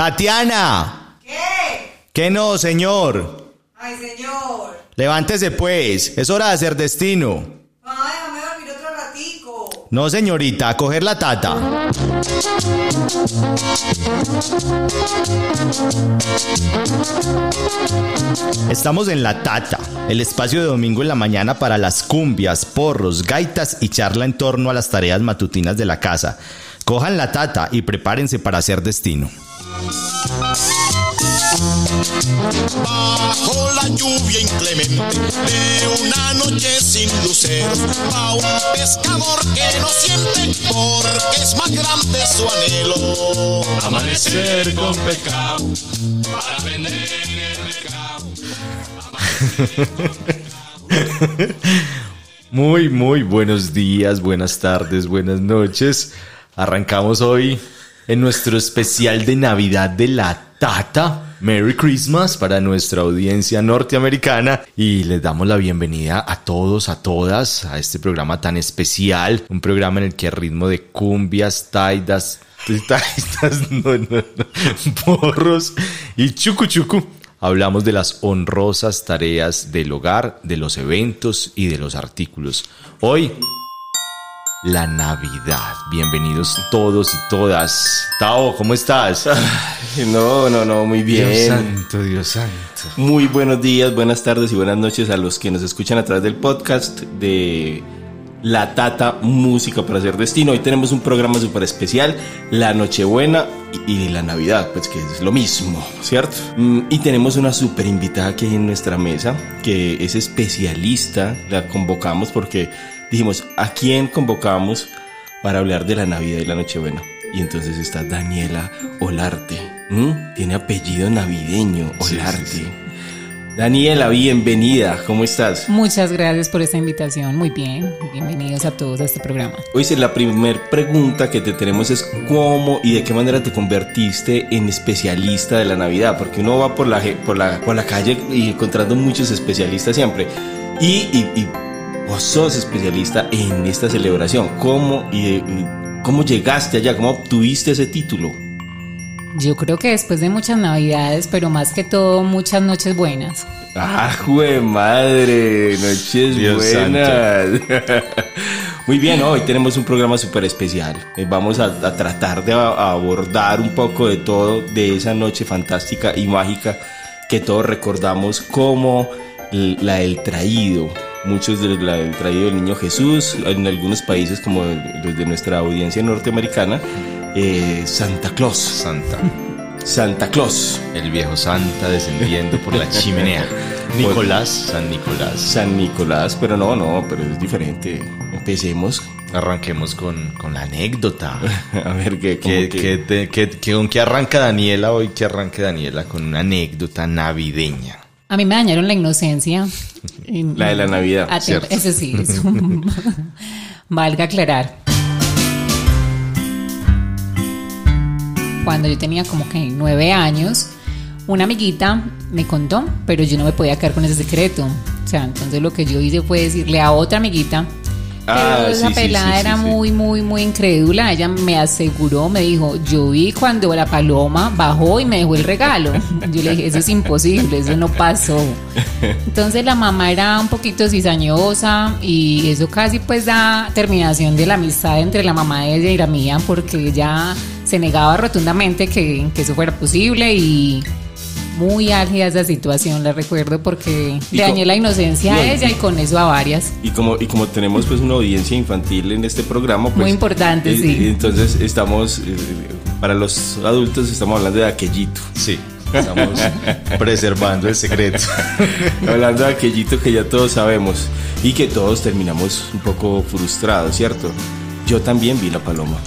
Tatiana. ¿Qué? ¿Qué no, señor? Ay, señor. Levántese pues, es hora de hacer destino. Ay, déjame dormir otro ratico. No, señorita, a coger la tata. Estamos en La Tata, el espacio de domingo en la mañana para las cumbias, porros, gaitas y charla en torno a las tareas matutinas de la casa. Cojan la tata y prepárense para hacer destino. Bajo la lluvia inclemente de una noche sin luceros, va un pescador que no siente porque es más grande su anhelo. Amanecer con pecado para vender en el mercado. Muy, muy buenos días, buenas tardes, buenas noches. Arrancamos hoy en nuestro especial de Navidad de la Tata. Merry Christmas para nuestra audiencia norteamericana y les damos la bienvenida a todos, a todas, a este programa tan especial, un programa en el que a ritmo de cumbias, taidas, taidas, no, porros y chucu chucu, hablamos de las honrosas tareas del hogar, de los eventos y de los artículos. Hoy la Navidad. Bienvenidos todos y todas. Tao, ¿cómo estás? No, no, no, muy bien. Dios santo, Dios santo. Muy buenos días, buenas tardes y buenas noches a los que nos escuchan a través del podcast de La Tata Música para Hacer Destino. Hoy tenemos un programa súper especial, la Nochebuena y, y la Navidad, pues que es lo mismo, ¿cierto? Mm, Y tenemos una súper invitada aquí en nuestra mesa, que es especialista, la convocamos porque dijimos, ¿a quién convocamos para hablar de la Navidad y la Nochebuena? Y entonces está Daniela Olarte. ¿m? Tiene apellido navideño, Olarte. Daniela, bienvenida. ¿Cómo estás? Muchas gracias por esta invitación. Muy bien. Bienvenidos a todos a este programa. Hoy sí, la primera pregunta que te tenemos es cómo y de qué manera te convertiste en especialista de la Navidad, porque uno va por la, por la, por la calle y encontrando muchos especialistas siempre. Y, y, y vos sos especialista en esta celebración. ¿Cómo, y, y cómo llegaste allá? ¿Cómo obtuviste ese título? Yo creo que después de muchas navidades, pero más que todo muchas noches buenas. ¡Ah, jue madre! Noches Dios buenas. Muy bien, hoy tenemos un programa súper especial. Eh, Vamos a, a tratar de a- a abordar un poco de todo de esa noche fantástica y mágica que todos recordamos como la del traído. Muchos de del traído del niño Jesús, en algunos países como los de nuestra audiencia norteamericana, eh, Santa Claus. Santa. Santa Claus. El viejo Santa descendiendo por la chimenea. Nicolás, San Nicolás. San Nicolás, pero no, no, pero es diferente. Empecemos. Arranquemos con, con la anécdota. A ver qué, ¿Qué, que- qué- ¿Con qué arranca Daniela hoy? ¿Qué arranca Daniela? Con una anécdota navideña. A mí me dañaron la inocencia. La de la Navidad. Ese sí, eso. Valga aclarar. Cuando yo tenía como que nueve años, una amiguita me contó, pero yo no me podía quedar con ese secreto. O sea, entonces lo que yo hice fue decirle a otra amiguita. Pero Ah, esa sí, pelada sí, era muy, muy, muy incrédula. Ella me aseguró, me dijo, yo vi cuando la paloma bajó y me dejó el regalo. Yo le dije, eso es imposible, eso no pasó. Entonces la mamá era un poquito cizañosa y eso casi pues da terminación de la amistad entre la mamá de ella y la mía porque ella se negaba rotundamente que, que eso fuera posible y muy álgida esa situación, la recuerdo porque Y dañé la inocencia No, a ella y con eso a varias. Y como, y como tenemos pues una audiencia infantil en este programa, pues... Muy importante, eh, sí. Entonces estamos, eh, para los adultos estamos hablando de aquellito. Sí, estamos preservando el secreto. hablando de aquellito que ya todos sabemos y que todos terminamos un poco frustrados, ¿cierto? Yo también vi la paloma.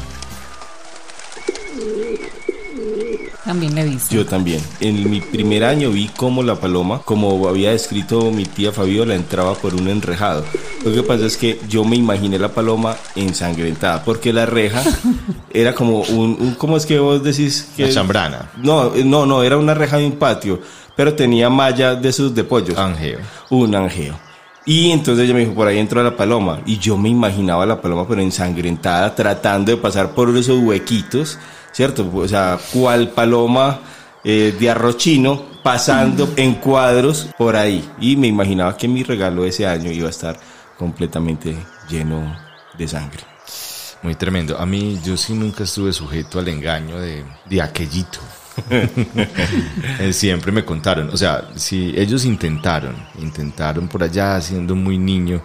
También le viste. Yo también. En mi primer año vi cómo la paloma, como había descrito mi tía Fabiola, entraba por un enrejado. Lo que pasa es que yo me imaginé la paloma ensangrentada, porque la reja era como un, un- ¿cómo es que vos decís que? La chambrana. No, eh, no, no, era una reja de un patio, pero tenía malla de esos de pollos. Angeo. Un angeo. Y entonces ella me dijo, por ahí entró la paloma. Y yo me imaginaba la paloma, pero ensangrentada, tratando de pasar por esos huequitos ¿cierto? O sea, cual paloma eh, de arroz chino pasando en cuadros por ahí. Y me imaginaba que mi regalo ese año iba a estar completamente lleno de sangre. Muy tremendo. A mí, yo sí nunca estuve sujeto al engaño de, de aquellito. Eh, Siempre me contaron, o sea, si ellos intentaron, intentaron por allá siendo muy niño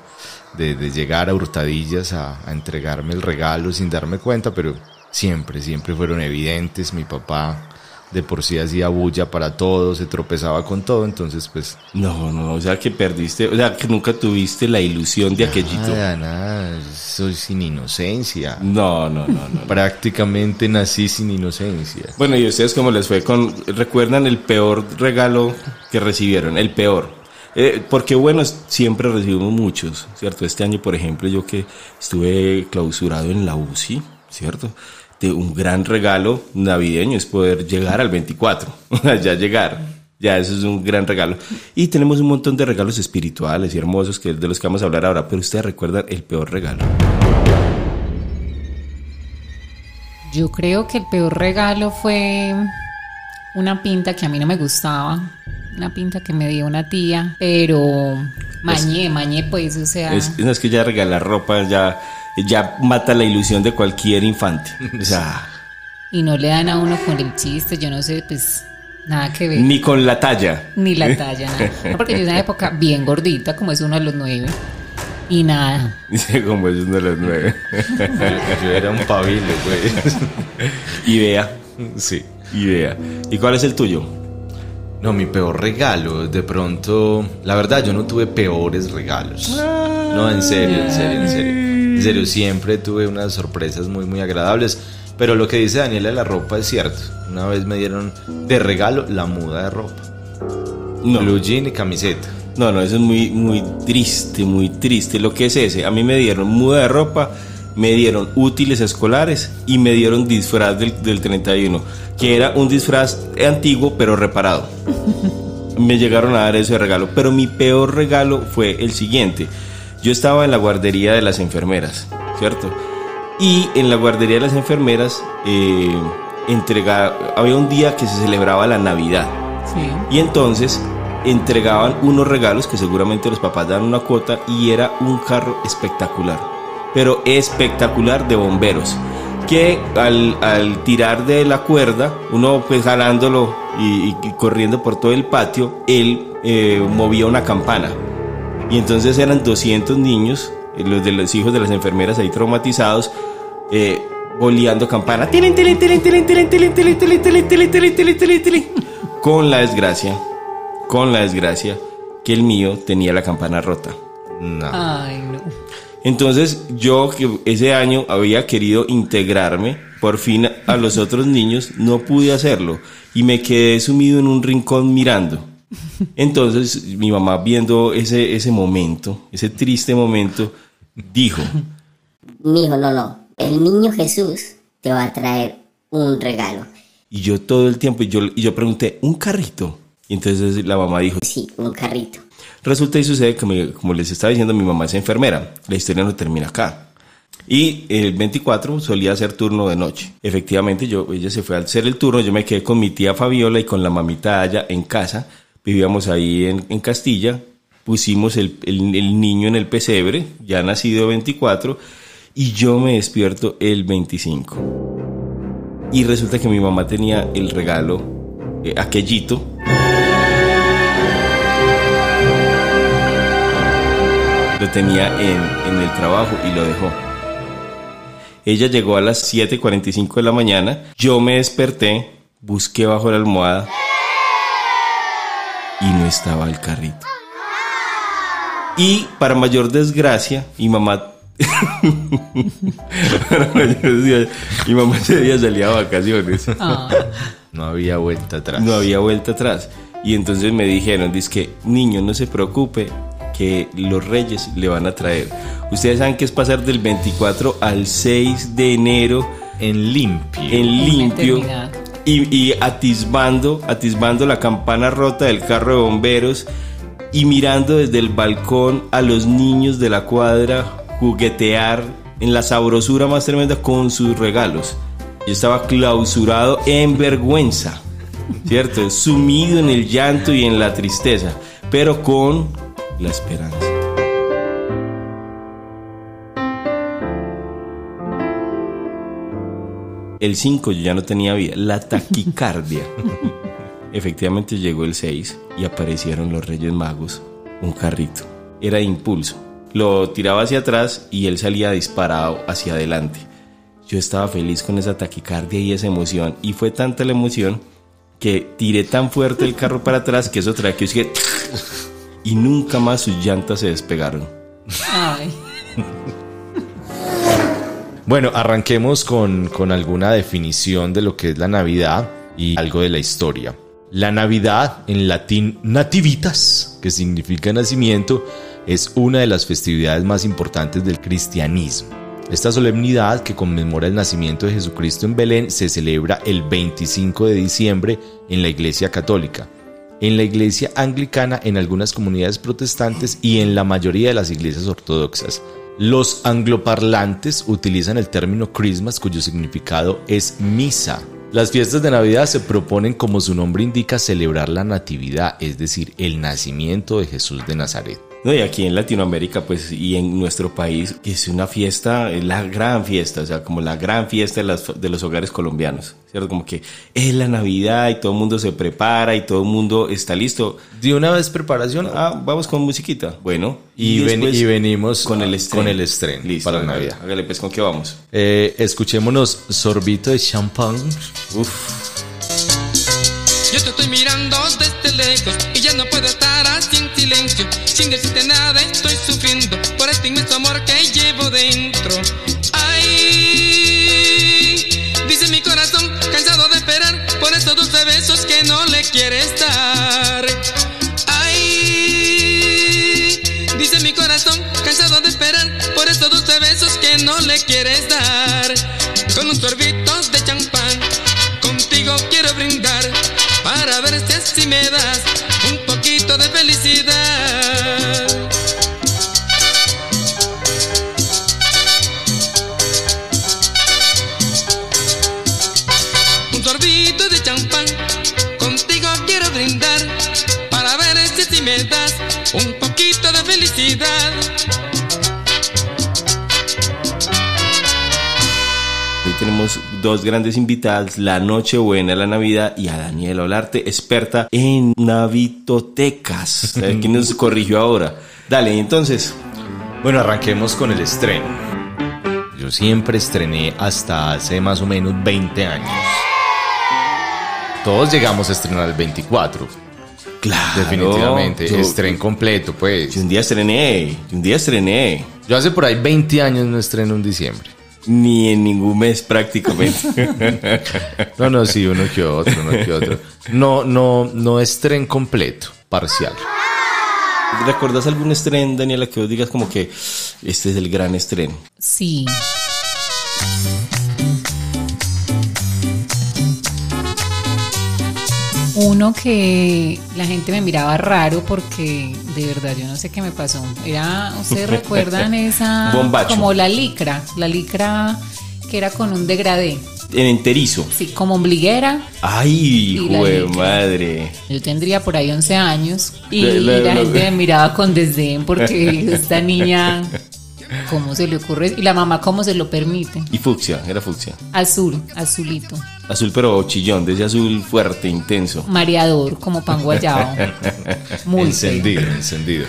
de, de llegar a hurtadillas a, a entregarme el regalo sin darme cuenta, pero siempre, siempre fueron evidentes. Mi papá de por sí hacía bulla para todo, se tropezaba con todo, entonces pues No, no, o sea que perdiste, o sea que nunca tuviste la ilusión de aquellito. nada, nada, soy sin inocencia. No, no, no, no. Prácticamente nací sin inocencia. Bueno, ¿y ustedes cómo les fue con, recuerdan el peor regalo que recibieron? El peor. Eh, porque bueno, siempre recibimos muchos, ¿cierto? Este año, por ejemplo, yo que estuve clausurado en la UCI, ¿cierto? De un gran regalo navideño es poder llegar al 24, ya llegar. Ya eso es un gran regalo. Y tenemos un montón de regalos espirituales y hermosos que de los que vamos a hablar ahora, pero ustedes recuerdan el peor regalo. Yo creo que el peor regalo fue una pinta que a mí no me gustaba. Una pinta que me dio una tía, pero mañé, mañé pues, o sea... Es, no, es que ya regalar ropa ya, ya mata la ilusión de cualquier infante. O sea, Y no le dan a uno con el chiste, yo no sé, pues nada que ver. ni con la talla. Ni la talla, nada. No, porque yo en una época bien gordita, como es uno de los nueve. Y nada. Dice como es de las nueve. Yo, yo era un pabilo, güey. Idea, Sí. idea. ¿Y cuál es el tuyo? No, mi peor regalo, de pronto, la verdad yo no tuve peores regalos. No, en serio, en serio, en serio. En serio, siempre tuve unas sorpresas muy, muy agradables. Pero lo que dice Daniela de la ropa es cierto. Una vez me dieron de regalo la muda de ropa. No. Blue jean y camiseta. No, no, eso es muy, muy triste, muy triste. Lo que es ese, a mí me dieron muda de ropa, me dieron útiles escolares y me dieron disfraz del, del 31, que era un disfraz antiguo pero reparado. Me llegaron a dar ese regalo, pero mi peor regalo fue el siguiente. Yo estaba en la guardería de las enfermeras, ¿cierto? Y en la guardería de las enfermeras eh, entrega- había un día que se celebraba la Navidad. Sí. Y entonces entregaban unos regalos que seguramente los papás dan una cuota y era un carro espectacular, pero espectacular de bomberos. Que al, al tirar de la cuerda, uno pues jalándolo y, y corriendo por todo el patio, él eh, movía una campana. Y entonces eran 200 niños, los de los hijos de las enfermeras ahí traumatizados, eh, boleando campana. Con la desgracia, con la desgracia, que el mío tenía la campana rota. Ay, no. Entonces yo que ese año había querido integrarme por fin a los otros niños, no pude hacerlo y me quedé sumido en un rincón mirando. Entonces mi mamá viendo ese, ese momento, ese triste momento, dijo, Mijo, no, no. El niño Jesús te va a traer un regalo. y yo todo el tiempo, y yo, y yo pregunté, ¿un carrito? Y entonces la mamá dijo, Sí, un carrito. Resulta y sucede que, me- como les estaba diciendo, mi mamá es enfermera. La historia no termina acá. Y el 24 solía hacer turno de noche. Efectivamente, yo, ella se fue a hacer el turno, yo me quedé con mi tía Fabiola y con la mamita allá en casa. Vivíamos ahí en, en Castilla. Pusimos el, el- niño en el pesebre, ya nacido 24, y yo me despierto el 25. Y resulta que mi mamá tenía el regalo, eh, aquellito, lo tenía en, en el trabajo y lo dejó. Ella llegó a las 7.45 de la mañana, yo me desperté, busqué bajo la almohada y no estaba el carrito. Y para mayor desgracia, mi mamá... para mayor desgracia, mi mamá ese día salía de vacaciones. Ah, No había vuelta atrás. No había vuelta atrás. Y entonces me dijeron, que niño, no se preocupe, que los reyes le van a traer. Ustedes saben que es pasar del 24 al 6 de enero En limpio. en limpio. Y, atisbando, atisbando la campana rota del carro de bomberos y mirando desde el balcón a los niños de la cuadra juguetear en la sabrosura más tremenda con sus regalos. Yo estaba clausurado en vergüenza, ¿cierto? Sumido en el llanto y en la tristeza, pero con la esperanza. El 5 yo ya no tenía vida, la taquicardia. Efectivamente llegó el 6 y aparecieron los Reyes Magos, un carrito. Era de impulso. Lo tiraba hacia atrás y él salía disparado hacia adelante. Yo estaba feliz con esa taquicardia y esa emoción. Y fue tanta la emoción que tiré tan fuerte el carro para atrás que eso traía que que... Y nunca más sus llantas se despegaron. Ay. Bueno, arranquemos con, con alguna definición de lo que es la Navidad y algo de la historia. La Navidad, en latín nativitas, que significa nacimiento, es una de las festividades más importantes del cristianismo. Esta solemnidad que conmemora el nacimiento de Jesucristo en Belén se celebra el 25 de diciembre en la Iglesia Católica, en la Iglesia Anglicana, en algunas comunidades protestantes y en la mayoría de las iglesias ortodoxas. Los angloparlantes utilizan el término Christmas cuyo significado es misa. Las fiestas de Navidad se proponen, como su nombre indica, celebrar la natividad, es decir, el nacimiento de Jesús de Nazaret. No, y aquí en Latinoamérica, pues, y en nuestro país, es una fiesta, es la gran fiesta, o sea, como la gran fiesta de, las- de los hogares colombianos, ¿cierto? Como que es la Navidad y todo el mundo se prepara y todo el mundo está listo. De una vez preparación Ah, vamos con musiquita. Bueno, y, ven- después y venimos con el estreno. con el estreno Listo, para hágale, Navidad. Hágale, pues, ¿con qué vamos? Eh, escuchémonos sorbito de champán. Uf, Yo te estoy Sin decirte nada estoy sufriendo por este inmenso amor que llevo dentro. Ay, dice mi corazón cansado de esperar por estos dulces besos que no le quieres dar. Ay, dice mi corazón cansado de esperar por estos dulces besos que no le quieres dar. Con un sorbito de champán, contigo quiero brindar para ver si así me das dos grandes invitadas, la Nochebuena, la Navidad y a Daniela Olarte, experta en navitotecas. Ver, ¿Quién nos corrigió ahora? Dale, entonces, Bueno, arranquemos con el estreno. Yo siempre estrené hasta hace más o menos 20 años. Todos llegamos a estrenar el 24. claro. definitivamente. yo- Estreno completo, pues. yo un día estrené, yo un día estrené. Yo hace por ahí 20 años no estreno en diciembre. Ni en ningún mes prácticamente. No, no, sí, uno que otro, uno que otro. No, no, no estreno completo, parcial. ¿Recuerdas algún estreno, Daniela, que vos digas como que este es el gran estreno? Sí. Uno que la gente me miraba raro porque de verdad yo no sé qué me pasó. Era, ¿ustedes recuerdan esa Bombacho. como la licra, la licra que era con un degradé, En enterizo. sí, como ombliguera. Ay, jue licra. madre. Yo tendría por ahí 11 años y La- la- la, la- gente me miraba con desdén porque esta niña, ¿cómo se le ocurre? Y la mamá, ¿cómo se lo permite? Y fucsia, era fucsia. Azul, azulito. Azul pero chillón, de ese azul fuerte, intenso. Mareador, como pan guayabo. Muy encendido, encendido.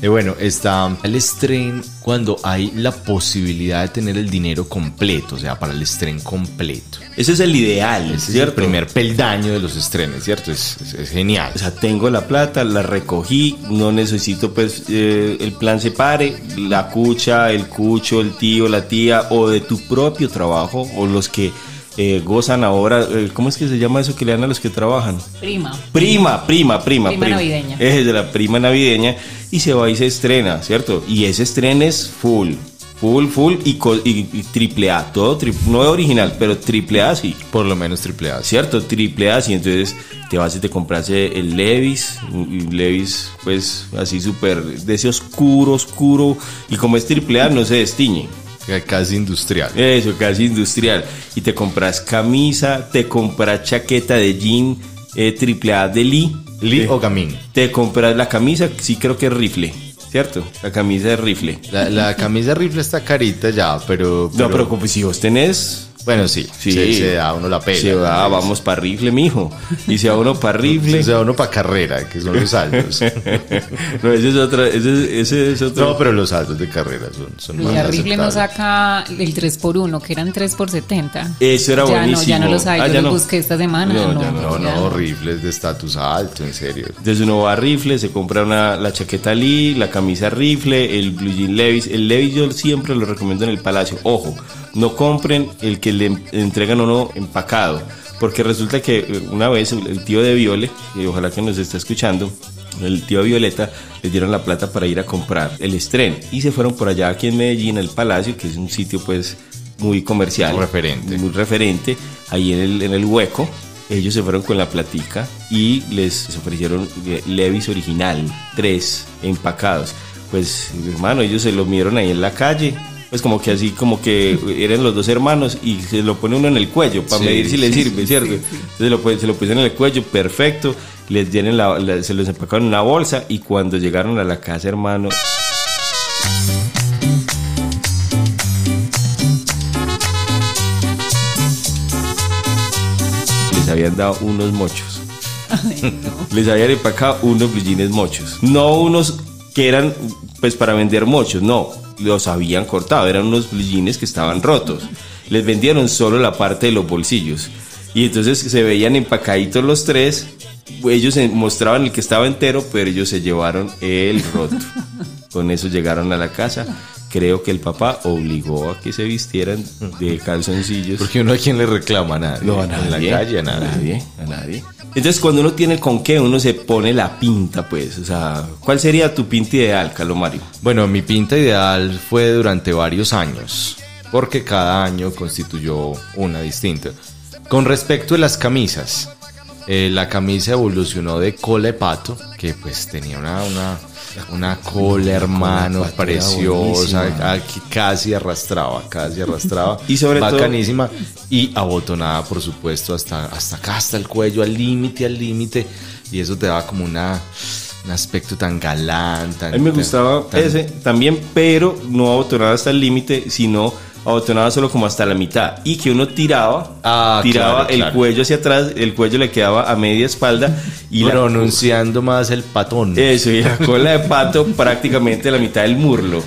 Y bueno, está el estreno cuando hay la posibilidad de tener el dinero completo, o sea, para el estreno completo. Ese es el ideal, Ese es el ¿cierto? primer peldaño de los estrenos, ¿cierto? Es, es- es genial. O sea, tengo la plata, la recogí, no necesito pues eh, el plan se pare, la cucha, el cucho, el tío, la tía, o de tu propio trabajo, o los que eh, gozan ahora, eh, ¿cómo es que se llama eso que le dan a los que trabajan? Prima. Prima, prima, prima, Prima navideña. Es de la prima navideña y se va y se estrena, ¿cierto? Y ese estreno es full, full, full y, co- y- y triple A, todo tri- no es original, pero triple A sí. Por lo menos triple A. ¿cierto? Triple A, y entonces te vas y te compras eh, el Levis, Levis pues así súper, de ese oscuro, oscuro, y como es triple A no se destiñe, Casi industrial. Eso, casi industrial. Y te compras camisa, te compras chaqueta de jean eh, triple A de Lee. Lee o gamín. Te compras la camisa, sí creo que es rifle, ¿cierto? La camisa es rifle. La, la camisa rifle está carita ya, pero... No, pero como si vos tenés... Bueno, sí, Sí. se, se da uno la pela. Se va, vamos para rifle, mijo. Y se va uno para rifle. Se da uno para carrera, que son los saltos. no, ese es otro, ese, ese es otro. no, pero los saltos de carrera son, son Y más la rifle no aceptables. saca el 3x1, que eran 3 por 70 Eso era ya buenísimo. No, ya no los hay, Ah, yo ya los no. busqué esta semana. No, No, ya No, no, rifles de estatus alto, en serio. Entonces uno va a rifle, se compra una, la chaqueta Lee, la camisa rifle, el blue jean Levis. El Levis yo siempre lo recomiendo en el Palacio. Ojo, no compren el que le entregan a uno empacado. Porque resulta que eh, una vez el, el tío de Viole, y ojalá que nos esté escuchando, el tío de Violeta les dieron la plata para ir a comprar el estreno. Y se fueron por allá aquí en Medellín, el Palacio, que es un sitio pues muy comercial. Referente. Muy referente, ahí en el, en el hueco. Ellos se fueron con la platica y les ofrecieron eh, Levis original, tres empacados. Pues, hermano, ellos se lo midieron ahí en la calle. Pues como que así, como que eran los dos hermanos y se lo pone uno en el cuello para Sí, medir si le sí, sirve, ¿cierto? Entonces lo, se lo pusieron en el cuello, perfecto. Les dieron la- la- se los empacaron en una bolsa y cuando llegaron a la casa, hermano, les habían dado unos mochos. Les habían empacado unos blue jeans mochos. No unos que eran pues para vender mochos, no. Los habían cortado, eran unos blue jeans que estaban rotos. Les vendieron solo la parte de los bolsillos. Y entonces se veían empacaditos los tres. Ellos mostraban el que estaba entero, pero ellos se llevaron el roto. Con eso llegaron a la casa. Creo que el papá obligó a que se vistieran de calzoncillos. Porque uno a quien le reclama a nadie. No, a En nadie. la calle a nadie. A nadie. Entonces, cuando uno tiene con qué, uno se pone la pinta, pues. O sea, ¿cuál sería tu pinta ideal, Calomario? Bueno, mi pinta ideal fue durante varios años, porque cada año constituyó una distinta. Con respecto a las camisas, eh, la camisa evolucionó de cola de pato, que pues tenía una, una cola, hermano, preciosa, buenísima. a- que casi arrastraba, casi arrastraba. Y sobre todo- Bacanísima. Y abotonada, por supuesto, hasta, hasta acá, hasta el cuello, al límite, al límite. Y eso te daba como una, un aspecto tan galán, tan... A mí me gustaba tan- ese también, pero no abotonado hasta el límite, sino abotonado solo como hasta la mitad. Y que uno tiraba, Ah, tiraba claro, el claro. cuello hacia atrás, el cuello le quedaba a media espalda. Y la, pronunciando más el patón. eso, y la cola de pato prácticamente a la mitad del murlo.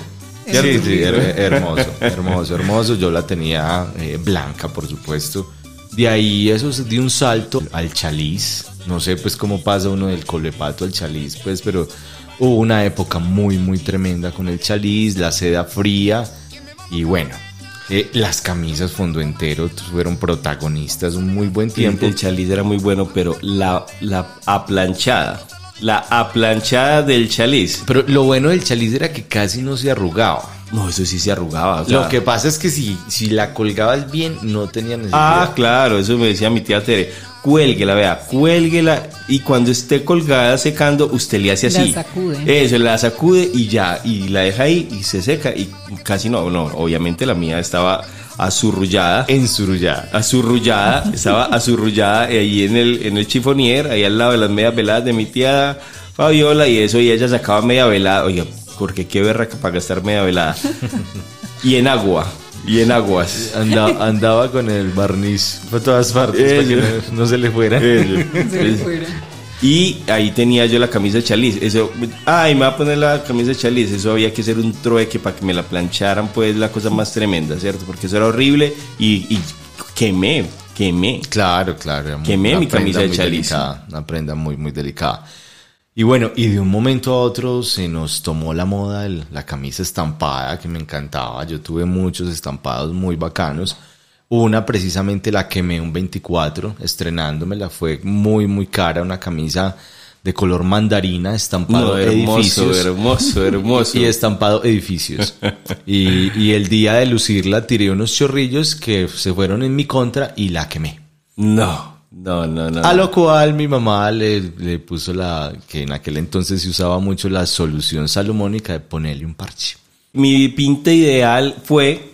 Sí, sí, her- hermoso, hermoso, hermoso. Yo la tenía eh, blanca, por supuesto. De ahí eso se dio un salto al chaliz. No sé pues cómo pasa uno del colepato al chaliz, pues, pero hubo una época muy, muy tremenda con el chaliz, la seda fría y bueno. Eh, las camisas fondo entero fueron protagonistas un muy buen tiempo. tiempo. El chaliz era muy bueno, pero la, la aplanchada, la aplanchada del chaliz. Pero lo bueno del chaliz era que casi no se arrugaba. No, eso sí se arrugaba. o sea- Lo que pasa es que si, si la colgabas bien, no tenía necesidad. Ah, claro, eso me decía mi tía Tere. Cuélguela, vea, cuélguela y cuando esté colgada secando, usted le hace La así. sacude. Eso, la sacude y ya, y la deja ahí y se seca y casi no, no, obviamente la mía estaba azurrullada. Ensurullada. Azurrullada, estaba azurrullada ahí en el, en el chifonier, ahí al lado de las medias veladas de mi tía Fabiola y eso, y ella sacaba media velada. Oiga, porque qué berraca para gastar media velada. y en agua, y en aguas. Andaba, andaba con el barniz por todas partes para que no, no se le fuera. Se le fuera. Y ahí tenía yo la camisa de chaliz. Eso, ay, me va a poner la camisa de chaliz. Eso había que hacer un trueque para que me la plancharan, pues la cosa más tremenda, ¿cierto? Porque eso era horrible y, y quemé, quemé. Claro, claro. Quemé mi camisa prenda de muy chaliz. delicada, Una prenda muy, muy delicada. Y bueno, y de un momento a otro se nos tomó la moda el- la camisa estampada que me encantaba. Yo tuve muchos estampados muy bacanos. Una precisamente la quemé un 24, estrenándomela. Fue muy, muy cara. Una camisa de color mandarina, estampado No, hermoso, edificios. hermoso, hermoso. y estampado edificios. y, y el día de lucirla tiré unos chorrillos que se fueron en mi contra y la quemé. No, no, no, no. A lo cual mi mamá le, le puso la, que en aquel entonces se usaba mucho la solución salomónica de ponerle un parche. Mi pinta ideal fue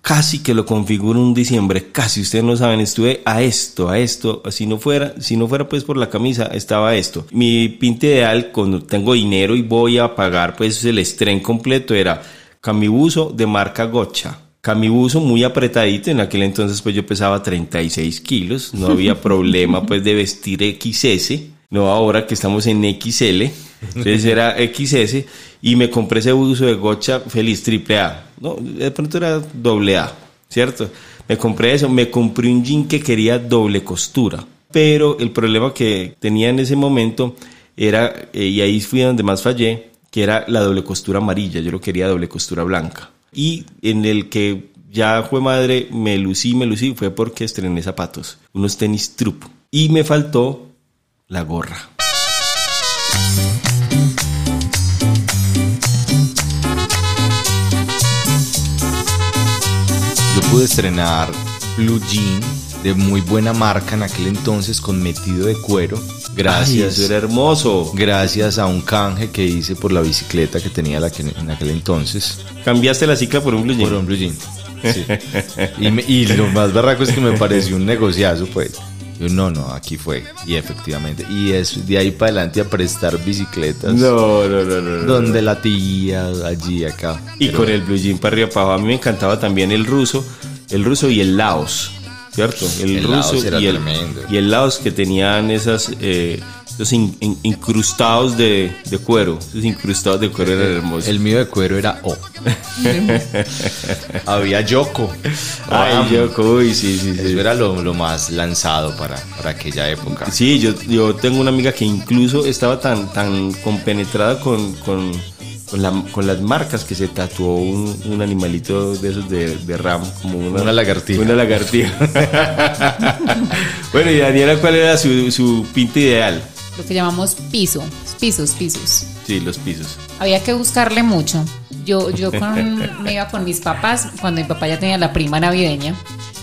casi que lo configuro un diciembre, casi ustedes no saben, estuve a esto, a esto, si no fuera, si no fuera pues por la camisa, estaba esto. Mi pinta ideal cuando tengo dinero y voy a pagar pues el estreno completo era camibuso de marca Gocha. Camibuso muy apretadito, en aquel entonces pues yo pesaba 36 kilos, no había problema pues de vestir XS, no ahora que estamos en XL, entonces era XS y me compré ese buzo de Gocha feliz triple A, no, de pronto era doble A, ¿cierto? Me compré eso, me compré un jean que quería doble costura, pero el problema que tenía en ese momento era, eh, y ahí fui donde más fallé, que era la doble costura amarilla, yo lo quería doble costura blanca. Y en el que ya fue madre, me lucí, me lucí, fue porque estrené zapatos, unos tenis trup. Y me faltó la gorra. Yo pude estrenar Blue Jean de muy buena marca en aquel entonces con metido de cuero. Ay, Gracias. eso era hermoso. Gracias a un canje que hice por la bicicleta que tenía la que- en aquel entonces. Cambiaste la cicla por un blue jean. Por un blue jean. Sí. y, me- y lo más barraco es que me pareció un negociazo, pues. Yo, no, no, aquí fue. Y efectivamente. Y es de ahí para adelante a prestar bicicletas. No, no, no, no. no. Donde la tía, allí, acá. Y Pero- con el blue jean para arriba para abajo. A mí me encantaba también el ruso, el ruso y el Laos, ¿cierto? El, El ruso y, el, tremendo. y el Laos que tenían esas, eh, esos in- in- incrustados de, de cuero. Esos incrustados de cuero eran hermosos. El mío de cuero era O. Había Yoko. Ay, Ram. yo, uy, sí, sí, sí. Eso era lo, lo más lanzado para, para aquella época. Sí, yo, yo tengo una amiga que incluso estaba tan, tan compenetrada con, con, con, la- con las marcas que se tatuó un, un animalito de esos de, de RAM, como una, Una lagartija. Una lagartija. bueno, y Daniela, ¿cuál era su, su pinta ideal? Lo que llamamos piso, pisos, pisos. Sí, los pisos. Había que buscarle mucho. Yo, yo con- me iba con mis papás, cuando mi papá ya tenía la prima navideña,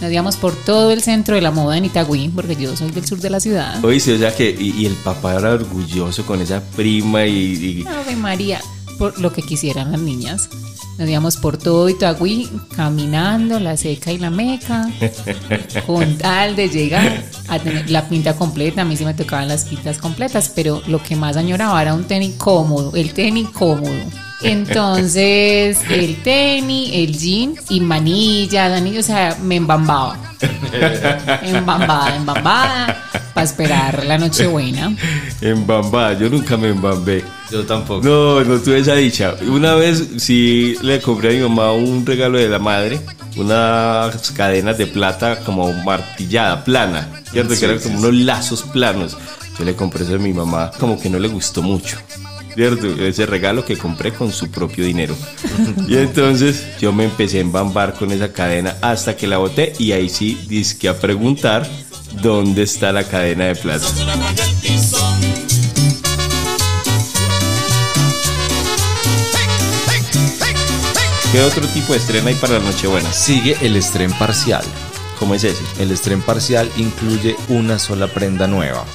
nos íbamos por todo el centro de la moda en Itagüí, porque yo soy del sur de la ciudad. Oye, sí, o sea que, y, y el papá era orgulloso con esa prima y, y- Ave María, por lo que quisieran las niñas. Nos íbamos por todo Itagüí, caminando, la seca y la meca, con tal de llegar a tener la pinta completa. A mí sí me tocaban las pintas completas, pero lo que más añoraba era un tenis cómodo, el tenis cómodo. Entonces, el tenis, el jean y manillas, anillos, o sea, me embambaba. Embambada, embambada, para esperar la Nochebuena. en Bamba. Yo nunca me embambé. Yo tampoco. No, no tuve esa dicha. Una vez sí le compré a mi mamá un regalo de la madre, unas cadenas de plata como martillada, plana, ¿cierto? que eran como unos lazos planos. Yo le compré eso a mi mamá, como que no le gustó mucho. ¿Cierto? Ese regalo que compré con su propio dinero. Y entonces yo me empecé a embambar con esa cadena hasta que la boté y ahí sí disque a preguntar dónde está la cadena de plata. ¿Qué otro tipo de estreno hay para la Nochebuena? Sigue el estreno parcial. ¿Cómo es ese? El estreno parcial incluye una sola prenda nueva.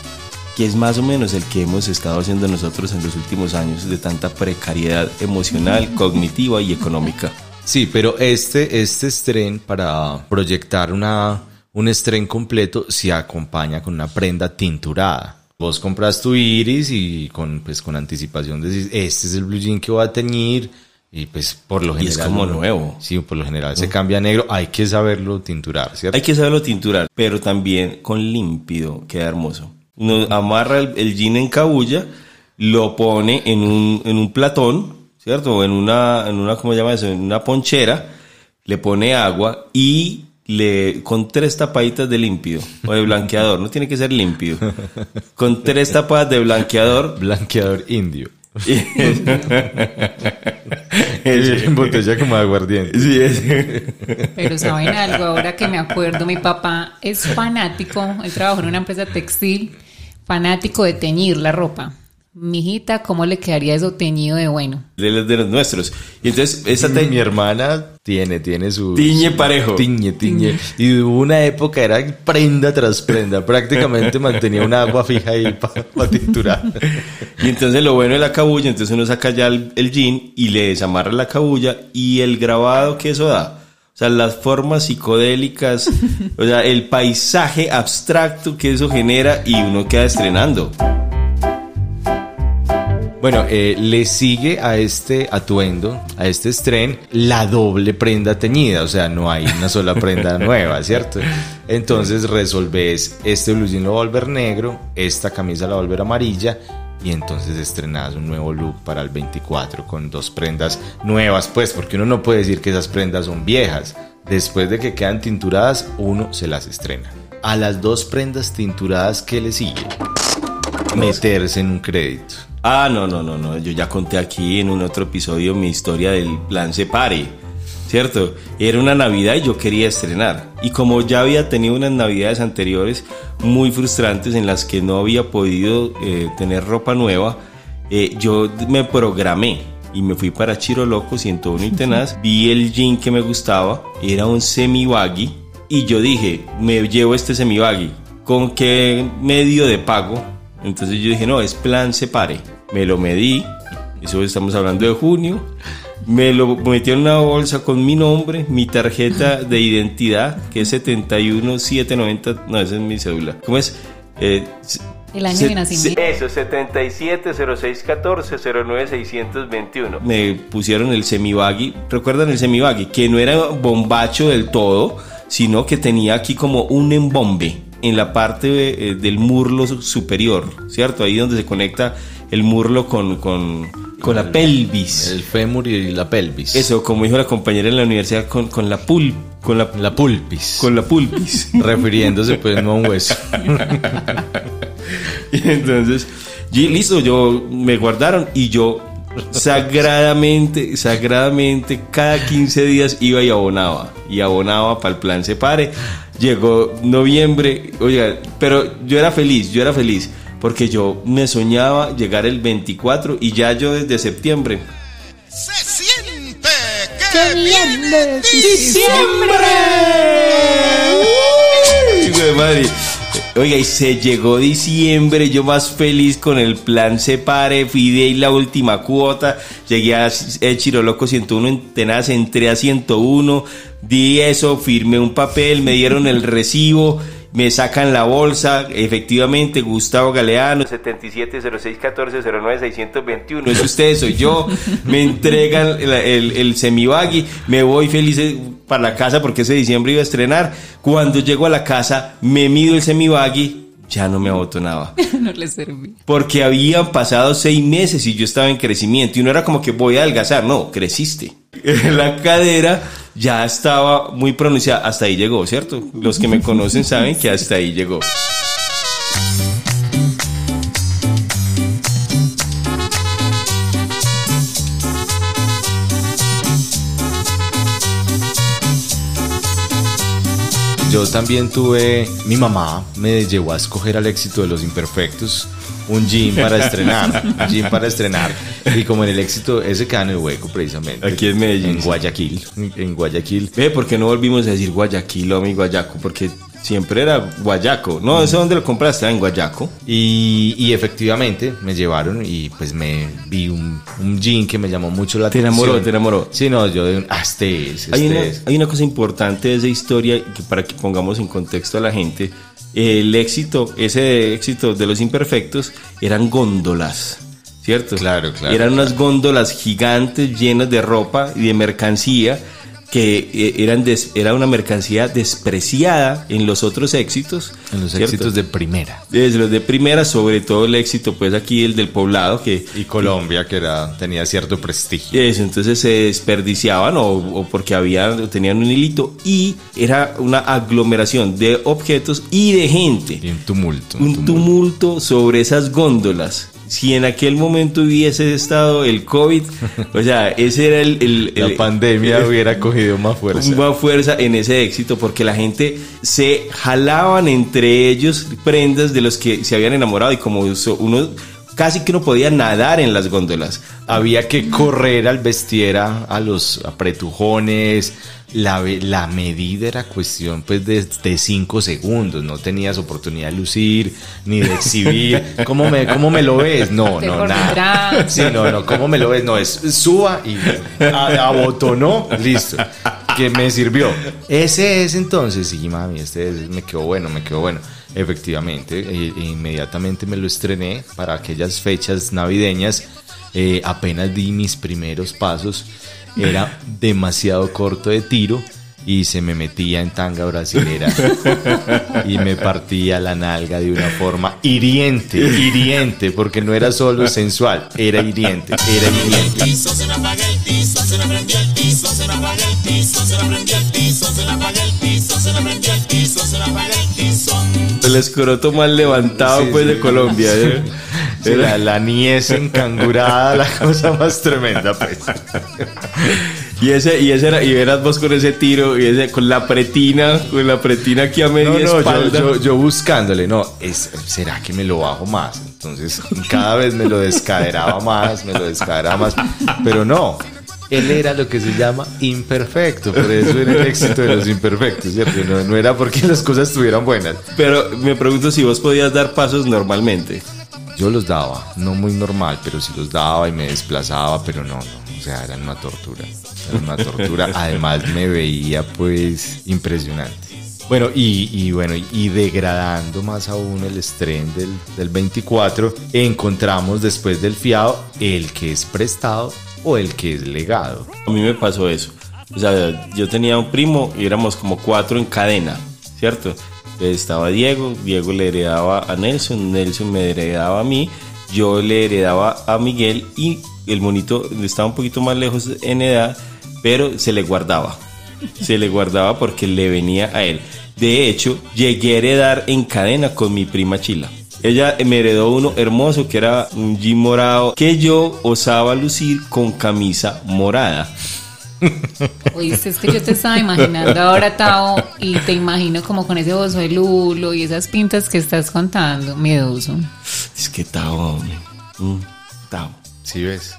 Que es más o menos el que hemos estado haciendo nosotros en los últimos años de tanta precariedad emocional, cognitiva y económica. Sí, pero este, este estreno para proyectar una, un estreno completo se acompaña con una prenda tinturada. Vos compras tu iris y con, pues, con anticipación decís, este es el blue jean que voy a teñir y pues por lo Y general... es como nuevo. Sí, por lo general se cambia a negro, hay que saberlo tinturar, ¿cierto? Hay que saberlo tinturar, pero también con límpido queda hermoso. Uno amarra el, el jean en cabulla, lo pone en un, en un platón, ¿cierto? O en una, en una, ¿cómo se llama eso? En una ponchera, le pone agua y le, con tres tapaditas de límpido o de blanqueador, no tiene que ser límpido, con tres tapadas de blanqueador Blanqueador indio. Y- en botella como de aguardiente. Sí, es. Pero saben algo, ahora que me acuerdo, mi papá es fanático, él trabajó en una empresa textil, fanático de teñir la ropa. Mijita, ¿cómo le quedaría eso teñido de bueno? de los de los nuestros. Y entonces, esa te- Mi hermana tiene, tiene su... Tiñe parejo. Tiñe, tiñe. Y hubo una época, era prenda tras prenda. Prácticamente mantenía una agua fija ahí para tinturar. Y entonces lo bueno de la cabulla, entonces uno saca ya el, el jean y le desamarra la cabulla y el grabado que eso da. O sea, las formas psicodélicas, o sea, el paisaje abstracto que eso genera y uno queda estrenando. Bueno, eh, le sigue a este atuendo, a este estreno, la doble prenda teñida, o sea, no hay una sola prenda nueva, ¿cierto? Entonces resolves este blue jean lo va a volver negro, esta camisa la va a volver amarilla y entonces estrenas un nuevo look para el 24 con dos prendas nuevas, pues, porque uno no puede decir que esas prendas son viejas. Después de que quedan tinturadas, uno se las estrena. A las dos prendas tinturadas, ¿qué le sigue? Meterse en un crédito. Ah, no, no, no, no. Yo ya conté aquí en un otro episodio mi historia del plan Separe. ¿Cierto? Era una Navidad y yo quería estrenar. Y como ya había tenido unas Navidades anteriores muy frustrantes en las que no había podido eh, tener ropa nueva, eh, yo me programé y me fui para Chiro Loco 101 y Tenaz. Vi el jean que me gustaba, era un semi baggy. Y yo dije, me llevo este semi baggy. ¿Con qué medio de pago? Entonces yo dije, no, es plan separe. Me lo medí, eso estamos hablando de junio. Me lo metí en una bolsa con mi nombre, mi tarjeta de identidad, que es 71790. No, esa es mi cédula. ¿Cómo es? Eh, El año se- de nacimiento. Eso, 770614-09621. Me pusieron el semibaggy. ¿Recuerdan el semibaggy? Que no era bombacho del todo, sino que tenía aquí como un embombe en la parte eh, del muslo superior, ¿cierto? Ahí donde se conecta el muslo con, con, con la pelvis. El fémur y la pelvis. Eso, como dijo la compañera en la universidad, con, con la pul, con la, La pulpis. con la pulpis. Refiriéndose pues no a un hueso. Y entonces, y listo, yo me guardaron y yo sagradamente, sagradamente, cada 15 días iba y abonaba. Y abonaba para el plan Separe. Llegó noviembre, oiga, pero yo era feliz, yo era feliz. Porque yo me soñaba llegar el 24 y ya yo desde septiembre. Se siente que viene Uy, güey, madre. Oiga, y se llegó diciembre, yo más feliz con el plan Separe, fui de ahí la última cuota, llegué a Chiroloco 101 en Tenaz, entré a 101, di eso, firmé un papel, me dieron el recibo, me sacan la bolsa, efectivamente, Gustavo Galeano, 770614096121, es usted, soy yo, me entregan el, el, el semibaggy, me voy feliz eh, para la casa porque ese diciembre iba a estrenar, cuando llego a la casa, me mido el semibaggy, ya no me abotonaba. no le serví. Porque habían pasado seis meses y yo estaba en crecimiento. Y no era como que voy a adelgazar, no, creciste. La cadera ya estaba muy pronunciada. Hasta ahí llegó, ¿cierto? Los que me conocen saben que hasta ahí llegó. Yo también tuve, mi mamá me llevó a escoger al éxito de los imperfectos un jean para estrenar, un jean para estrenar. Y como en el éxito, ese queda en el hueco precisamente. Aquí en Medellín, En. Guayaquil, en Guayaquil. Ve, ¿por qué no volvimos a decir Guayaquil o mi Guayaco? Porque siempre era Guayaco. No, ¿eso dónde lo compraste? Ah, en Guayaco. Y, y efectivamente me llevaron y pues me vi un, un jean que me llamó mucho la Te atención. enamoró, te enamoró. Sí, no, yo de un, ah, este es, este Hay una, es. hay una cosa importante de esa historia que para que pongamos en contexto a la gente. El éxito, ese éxito de los imperfectos eran góndolas, ¿cierto? Claro, claro, Eran unas góndolas gigantes llenas de ropa y de mercancía que eh, eran des- era una mercancía despreciada en los otros éxitos. En los ¿cierto? éxitos de primera. Desde los de primera, sobre todo el éxito, pues aquí el del poblado, que Y Colombia, que era, tenía cierto prestigio. eso, entonces se desperdiciaban o, o porque había, tenían un hilito y era una aglomeración de objetos y de gente. Y un tumulto. Un tumulto sobre esas góndolas. Si en aquel momento hubiese estado el COVID, o sea, ese era el... el- La pandemia el- hubiera cogido más fuerza. más fuerza en ese éxito porque la gente se jalaban entre ellos prendas de los que se habían enamorado y como uno casi que no podía nadar en las góndolas. Había que correr al vestiera a los apretujones. La, la medida era cuestión pues de, de cinco segundos. No tenías oportunidad de lucir ni de exhibir. ¿Cómo me, cómo me lo ves? No, no, nada. Sí, no, no. ¿Cómo me lo ves? No, es suba y abotonó. Listo. que me sirvió. Ese es entonces, sí, mami, este es, me quedó bueno, me quedó bueno. Efectivamente, e- e inmediatamente me lo estrené para aquellas fechas navideñas. Eh, apenas di mis primeros pasos. Era demasiado corto de tiro y se me metía en tanga brasilera y me partía la nalga de una forma hiriente, hiriente, porque no era solo sensual, era hiriente, era hiriente. el escroto más levantado, Sí, pues, sí. de Colombia. ¿eh? Sí, la, la niez encangurada, la cosa más tremenda, pues. Y ese, y ese era, y eras vos con ese tiro, y ese, con la pretina, con la pretina aquí a media No, no, yo, espalda. yo, yo buscándole, no, es, ¿será que me lo bajo más? Entonces, cada vez me lo descaderaba más, me lo descaderaba más, pero no. Él era lo que se llama imperfecto, por eso era el éxito de los imperfectos, ¿cierto? No, no era porque las cosas estuvieran buenas. Pero me pregunto si vos podías dar pasos normalmente. Yo los daba, no muy normal, pero sí los daba y me desplazaba, pero no, no, o sea, eran una tortura, era una tortura. Además me veía pues impresionante. Bueno, y, y bueno, y degradando más aún el estreno del, del 24, encontramos después del fiado el que es prestado o el que es legado. A mí me pasó eso. O sea, yo tenía un primo y éramos como cuatro en cadena, ¿cierto? Estaba Diego, Diego le heredaba a Nelson, Nelson me heredaba a mí, yo le heredaba a Miguel y el monito estaba un poquito más lejos en edad, pero se le guardaba. Se le guardaba porque le venía a él. De hecho, llegué a heredar en cadena con mi prima Chila. Ella me heredó uno hermoso que era un jean morado que yo osaba lucir con camisa morada. Oíste, es que yo te estaba imaginando ahora, Tao, y te imagino como con ese bozo de lulo y esas pintas que estás contando, miedoso. Es que Tao, hombre. Mm, Tao. ¿Sí ves?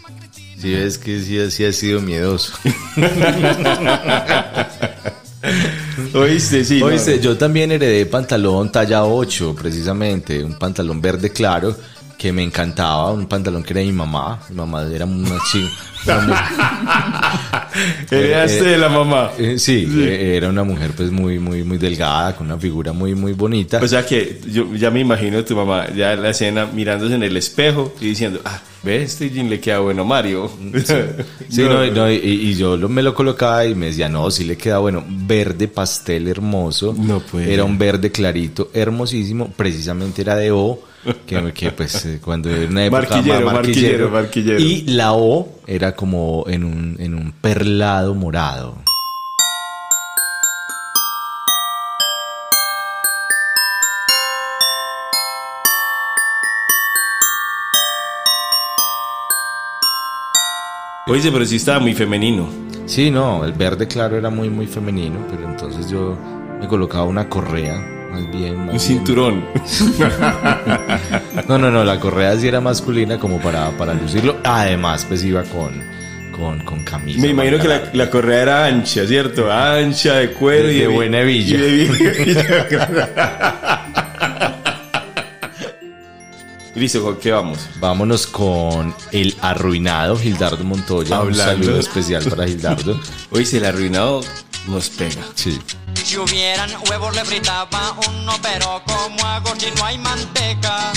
¿Sí ves que sí, sí ha sido miedoso? Oíste, sí. Oíste, yo también heredé pantalón talla 8, precisamente, un pantalón verde claro que me encantaba, un pantalón que era de mi mamá. Mi mamá era una chica. Heredaste de la mamá. Eh, sí, eh, era una mujer pues muy, muy, muy delgada, con una figura muy, muy bonita. O sea que yo ya me imagino a tu mamá ya en la escena mirándose en el espejo y diciendo, ah, ve, este jean le queda bueno a Mario. Sí, no, no, y, y yo lo- me lo colocaba y me decía, no, sí le queda bueno, verde pastel hermoso. No puede. Era un verde clarito, hermosísimo, precisamente era de O, que, que, pues eh, cuando era una época Marquillero, marquillero, marquillero. Y la O era como en un, en un perlado morado. Oíste, pero sí estaba muy femenino. Sí, no, el verde claro era muy, muy femenino, pero entonces yo me colocaba una correa, más bien. más Un bien- cinturón. No, no, no, la correa sí era masculina como para, para lucirlo. Además, pues iba con, con, con camisa. Me imagino que la, la correa era ancha, ¿cierto? Ancha, de cuero De- y de buena hebilla. y de hebilla. Listo, ¿con qué vamos? Vámonos con el arruinado Gildardo Montoya. Hablando. Un saludo especial para Gildardo. Oíste, el arruinado nos pega. Sí. Si hubieran huevos le fritaba uno, pero ¿cómo hago si no hay manteca?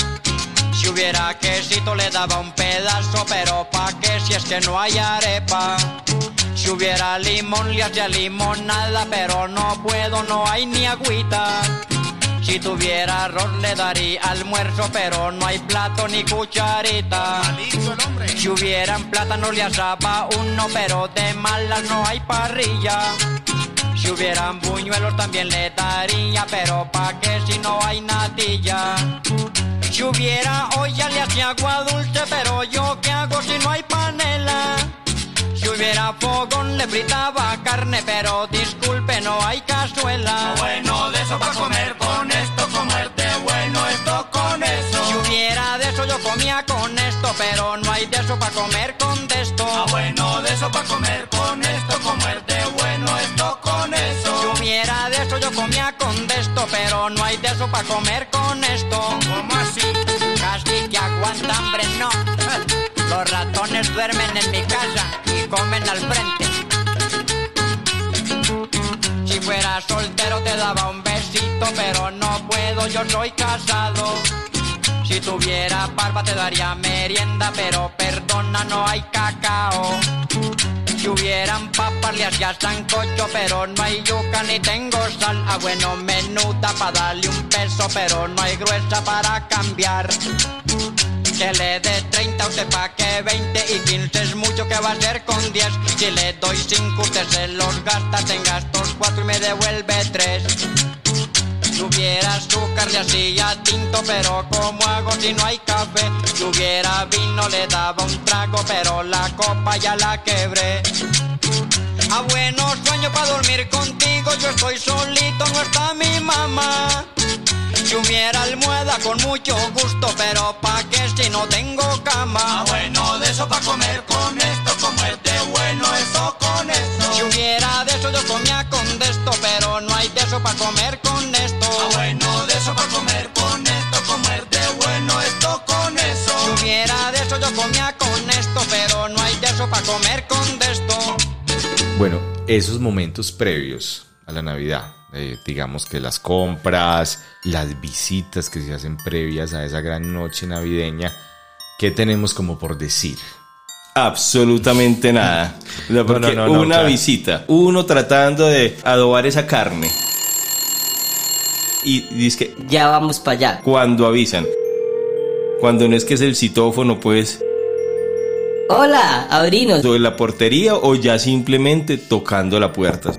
Si hubiera quesito le daba un pedazo, pero ¿pa' qué si es que no hay arepa? Si hubiera limón le hacía limonada, pero no puedo, no hay ni agüita. Si tuviera arroz le daría almuerzo, pero no hay plato ni cucharita. Si hubieran plátano le asaba uno, pero de malas no hay parrilla. Si hubieran buñuelos también le daría, pero pa' qué si no hay natilla. Si hubiera olla le hacía agua dulce, pero yo qué hago si no hay panela. Si hubiera fogón le fritaba carne, pero disculpe no hay cazuela. Bueno, de eso para comer con esto, comerte bueno esto con eso. Si hubiera de eso yo comía con esto, pero no hay de eso para comer con esto. Ah, bueno, de eso para comer con pero no hay de eso para comer con esto. ¿Cómo así? Casi que aguanta hambre, no. Los ratones duermen en mi casa y comen al frente. Si fuera soltero te daba un besito, pero no puedo, yo soy casado. Si tuviera barba te daría merienda, pero perdona, no hay cacao. Si hubieran papas le hacía sancocho, pero no hay yuca ni tengo sal. Ah, bueno, menuda para darle un peso, pero no hay gruesa para cambiar. Que le dé 30 usted pa' que 20 y 15 es mucho que va a ser con 10. Si le doy 5 usted se los gasta, tenga estos 4 y me devuelve 3. Si hubiera azúcar le hacía tinto, pero ¿cómo hago si no hay café? Si hubiera vino le daba un trago, pero la copa ya la quebré. A buenos sueños para dormir contigo, yo estoy solito, no está mi mamá. Si hubiera almohada con mucho gusto, pero pa' qué si no tengo cama. Ah, bueno, de eso pa' comer con esto, como es de bueno eso con eso. Si hubiera de eso yo comía con de esto, pero no hay de eso pa' comer con esto. Ah, bueno, de eso pa' comer con esto, como es de bueno esto con eso. Si hubiera de eso yo comía con esto, pero no hay de eso pa' comer con de esto. Bueno, esos momentos previos a la Navidad, eh, digamos que las compras, las visitas que se hacen previas a esa gran noche navideña, ¿qué tenemos como por decir? Absolutamente nada. Porque no, no, una claro. visita, uno tratando de adobar esa carne. Y dice que Ya vamos para allá. cuando avisan, cuando no es que es el citófono, pues, Hola, abrinos. o en la portería o ya simplemente tocando la puerta.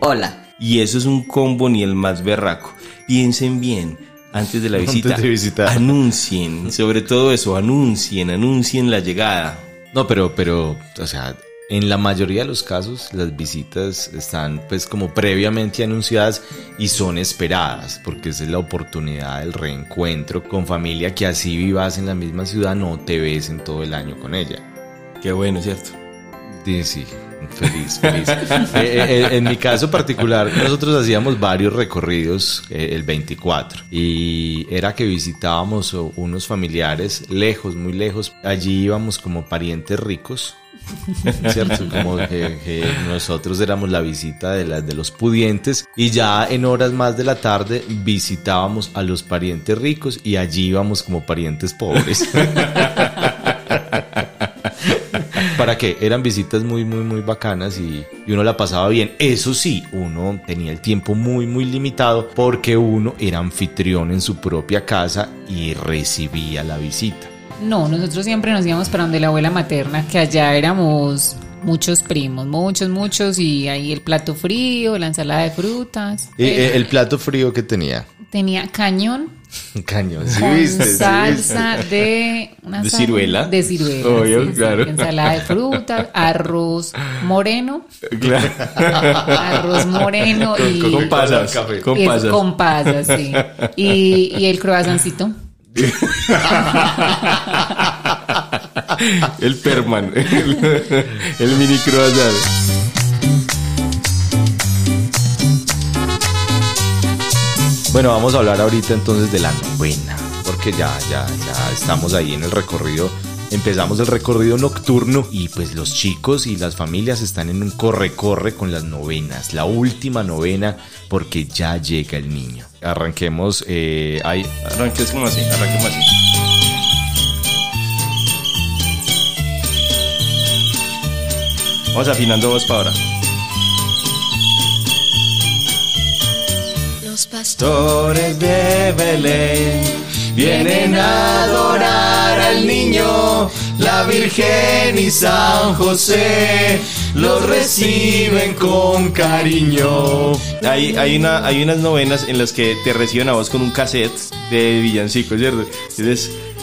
Hola. Y eso es un combo ni el más berraco. Piensen bien. Antes de la Antes visita, de visitar. anuncien, sobre todo eso, anuncien, anuncien la llegada. No, pero, pero, o sea, en la mayoría de los casos las visitas están pues como previamente anunciadas y son esperadas, porque esa es la oportunidad del reencuentro con familia que así vivas en la misma ciudad, no te ves en todo el año con ella. Qué bueno, ¿cierto? Sí, sí, feliz, feliz. Eh, eh, en mi caso particular, nosotros hacíamos varios recorridos eh, el 24 y era que visitábamos unos familiares lejos, muy lejos. Allí íbamos como parientes ricos. ¿Cierto? Como que, nosotros éramos la visita de, las los pudientes y ya en horas más de la tarde visitábamos a los parientes ricos y allí íbamos como parientes pobres. ¿Para qué? Eran visitas muy, muy, muy bacanas y uno la pasaba bien. Eso sí, uno tenía el tiempo muy, muy limitado porque uno era anfitrión en su propia casa y recibía la visita. No, nosotros siempre nos íbamos para donde la abuela materna, que allá éramos muchos primos, muchos, muchos, y ahí el plato frío, la ensalada de frutas. Eh, eh, el plato frío que tenía. Tenía cañón Cañón, ¿sí con viste? ¿Sí salsa de... Una ¿De ciruela? De ciruela. Obvio, sí, sí, claro. Ensalada de frutas, arroz moreno, Claro. arroz moreno y... Con pasas. café. Con es- pasas. con pasas, sí. Y, y el croissancito. El perman. El, mini croissant. Bueno, vamos a hablar ahorita entonces de la novena, porque ya, ya, ya estamos ahí en el recorrido. Empezamos el recorrido nocturno y pues los chicos y las familias están en un corre-corre con las novenas, la última novena, porque ya llega el niño. Arranquemos, eh, ahí, Arranques como así, arranquemos así. Vamos afinando voz para ahora. Los Pastores de Belén vienen a adorar al niño, la Virgen y San José los reciben con cariño. Hay, hay, una, hay unas novenas en las que te reciben a vos con un cassette de villancico, ¿cierto?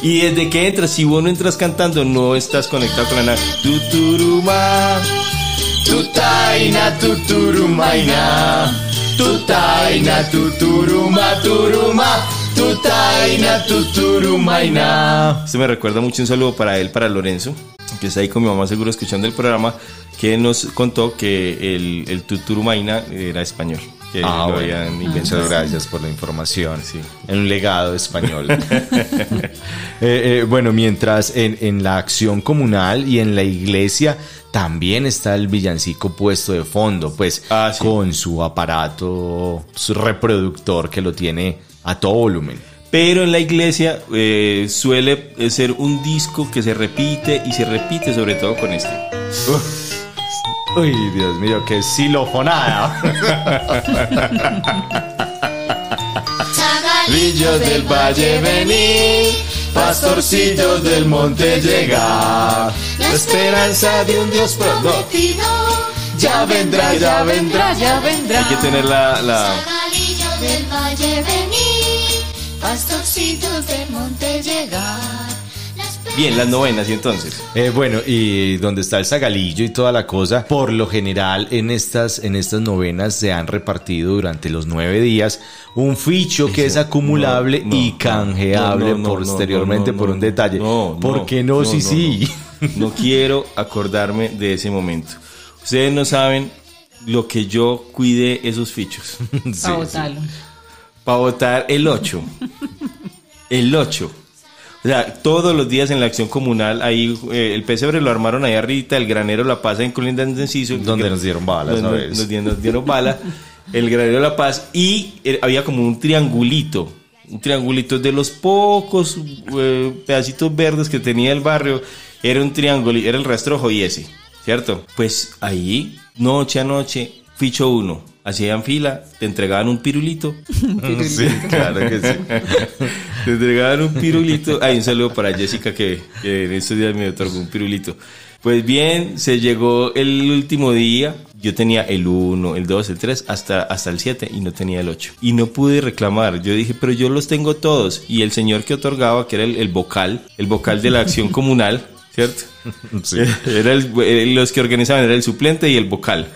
Y desde que entras, si vos no entras cantando, no estás conectado con la nada. Tuturuma, tutaina, tuturumaina. Tutaina, tuturuma, turuma, tutaina, tuturumaina. Esto me recuerda mucho un saludo para él, para Lorenzo, que está ahí con mi mamá seguro escuchando el programa, que nos contó que el, el tuturumaina era español. Que Ah, lo bueno. habían Muchas gracias por la información. Sí. En un legado español. Eh, eh, bueno, mientras en, en la acción comunal y en la iglesia también está el villancico puesto de fondo, pues Ah, sí. con su aparato su reproductor que lo tiene a todo volumen. Pero en la iglesia eh, suele ser un disco que se repite y se repite sobre todo con este. Uy, Dios mío, qué silofonada. Lillos del valle venir, pastorcillos del monte llegar. La esperanza de un Dios prometido, ya vendrá, ya vendrá. ya vendrá. Hay que tener la... la- del valle venir, pastorcillos del monte llegar. Bien, las novenas y entonces. Eh, bueno, y donde está el zagalillo y toda la cosa, por lo general en estas, en estas novenas se han repartido durante los nueve días un ficho que es acumulable no, no, y canjeable no, posteriormente no, no, por un detalle. no, ¿Por qué no? sí, sí. No, No quiero acordarme de ese momento. Ustedes no saben lo que yo cuidé esos fichos. Sí, sí. botarlo. Para votar el 8. El 8. O sea, todos los días en la acción comunal, ahí eh, el pesebre lo armaron ahí arriba, el granero La Paz en Colinda Enciso. Donde nos dieron balas, ¿sabes? nos dieron, nos dieron bala. El granero La Paz y eh, había como un triangulito. Un triangulito de los pocos eh, pedacitos verdes que tenía el barrio. Era un triángulo, era el rastrojo y ese, ¿cierto? Pues ahí, noche a noche, ficho uno. Hacían fila, te entregaban un pirulito. Sí, claro que sí. Te entregaban un pirulito. Hay un saludo para Jessica que, que en estos días me otorgó un pirulito. Pues bien, se llegó el último día. Yo tenía el 1, el 2, el 3, hasta, hasta el 7 y no tenía el 8. Y no pude reclamar. Yo dije, pero yo los tengo todos. Y el señor que otorgaba, que era el, el vocal, el vocal de la acción comunal, ¿cierto? Sí. Era el- eh, los que organizaban, era el suplente y el vocal.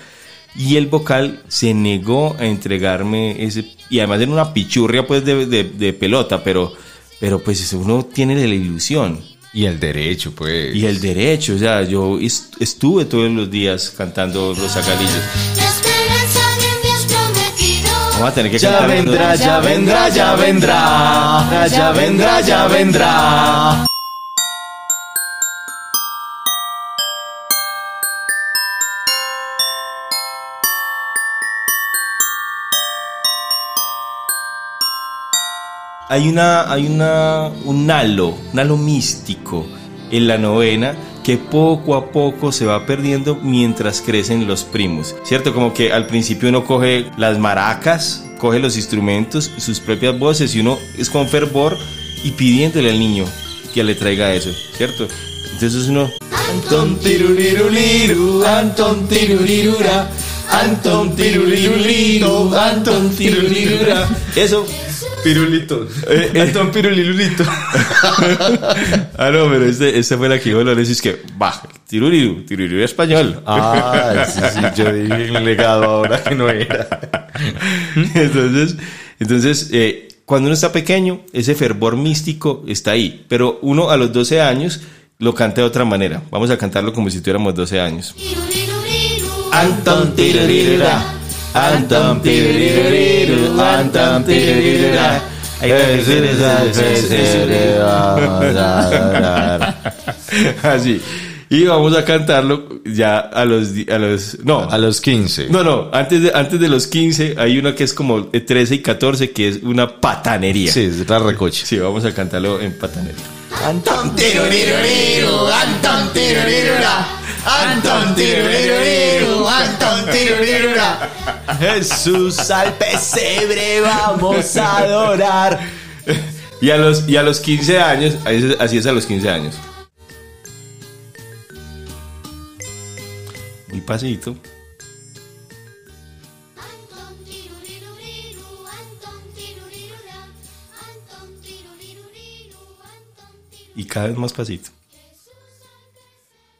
Y el vocal se negó a entregarme ese. Y además era una pichurria pues de, de- de pelota, pero, pero pues uno tiene la ilusión Y el derecho, pues. y el derecho. O sea, yo est- estuve todos los días cantando los prometido. Vamos a tener que Ya cantar vendrá, ya vendrá, ya vendrá. Ya vendrá, ya vendrá. Hay una, hay una, un halo, un halo místico en la novena que poco a poco se va perdiendo mientras crecen los primos, ¿cierto? Como que al principio uno coge las maracas, coge los instrumentos, sus propias voces y uno es con fervor y pidiéndole al niño que le traiga eso, ¿cierto? Entonces uno... Anton tiruriruliru, Anton tirurirura, Anton Anton tirurirura. Eso... Pirulito. Eh, Anton pirulirulito. Ah, no, pero este, esta fue la que dijo Lorenzo, es que, va, tiruriru, tiruriru español. Ah, sí, sí, yo dije el legado ahora que no era. entonces, entonces eh, cuando uno está pequeño, ese fervor místico está ahí. Pero uno a los 12 años lo canta de otra manera. Vamos a cantarlo como si tuviéramos 12 años. Anton tirurirura, Anton tirurirura. Así. Y vamos a cantarlo ya a los... A los no, A los 15. no, no. Antes de, antes de los 15 hay una que es como eh, 13 y 14 que es una patanería. Sí, es la recoche. Sí, vamos a cantarlo en patanería. Anton tiruriru, Anton tirurirura, Anton tiruriruriru, Anton tirurirura. Jesús al pesebre vamos a adorar. Y a los, y a los 15 años, así es- así es a los 15 años. Muy pasito. Y cada vez más pasito.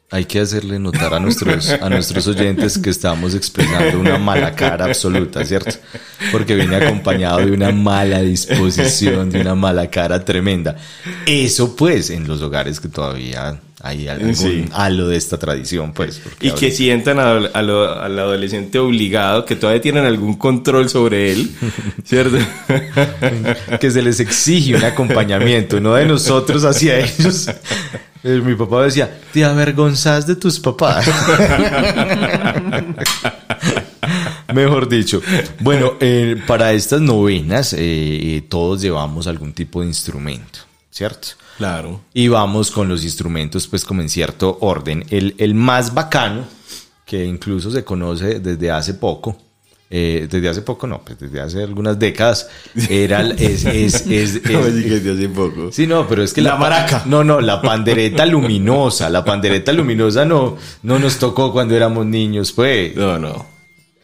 Hay que hacerle notar a nuestros, a nuestros oyentes que estamos expresando una mala cara absoluta, ¿cierto? Porque viene acompañado de una mala disposición, de una mala cara tremenda. Eso pues en los hogares que todavía hay algún Sí. halo de esta tradición, pues. Y que sientan a- a lo- al adolescente obligado, que todavía tienen algún control sobre él, ¿cierto? que se les exige un acompañamiento, no de nosotros hacia ellos. Eh, Mi papá decía, te avergonzás de tus papás. Mejor dicho. Bueno, eh, para estas novenas eh, eh, todos llevamos algún tipo de instrumento, ¿cierto? Claro. Y vamos con los instrumentos pues como en cierto orden. El, el más bacano, que incluso se conoce desde hace poco, eh, desde hace poco no, pues desde hace algunas décadas, era es, es, es, No me es- digas de hace poco. Sí, no, pero es que La maraca. No, no, la pandereta luminosa. La pandereta luminosa no, no nos tocó cuando éramos niños, pues. No, no.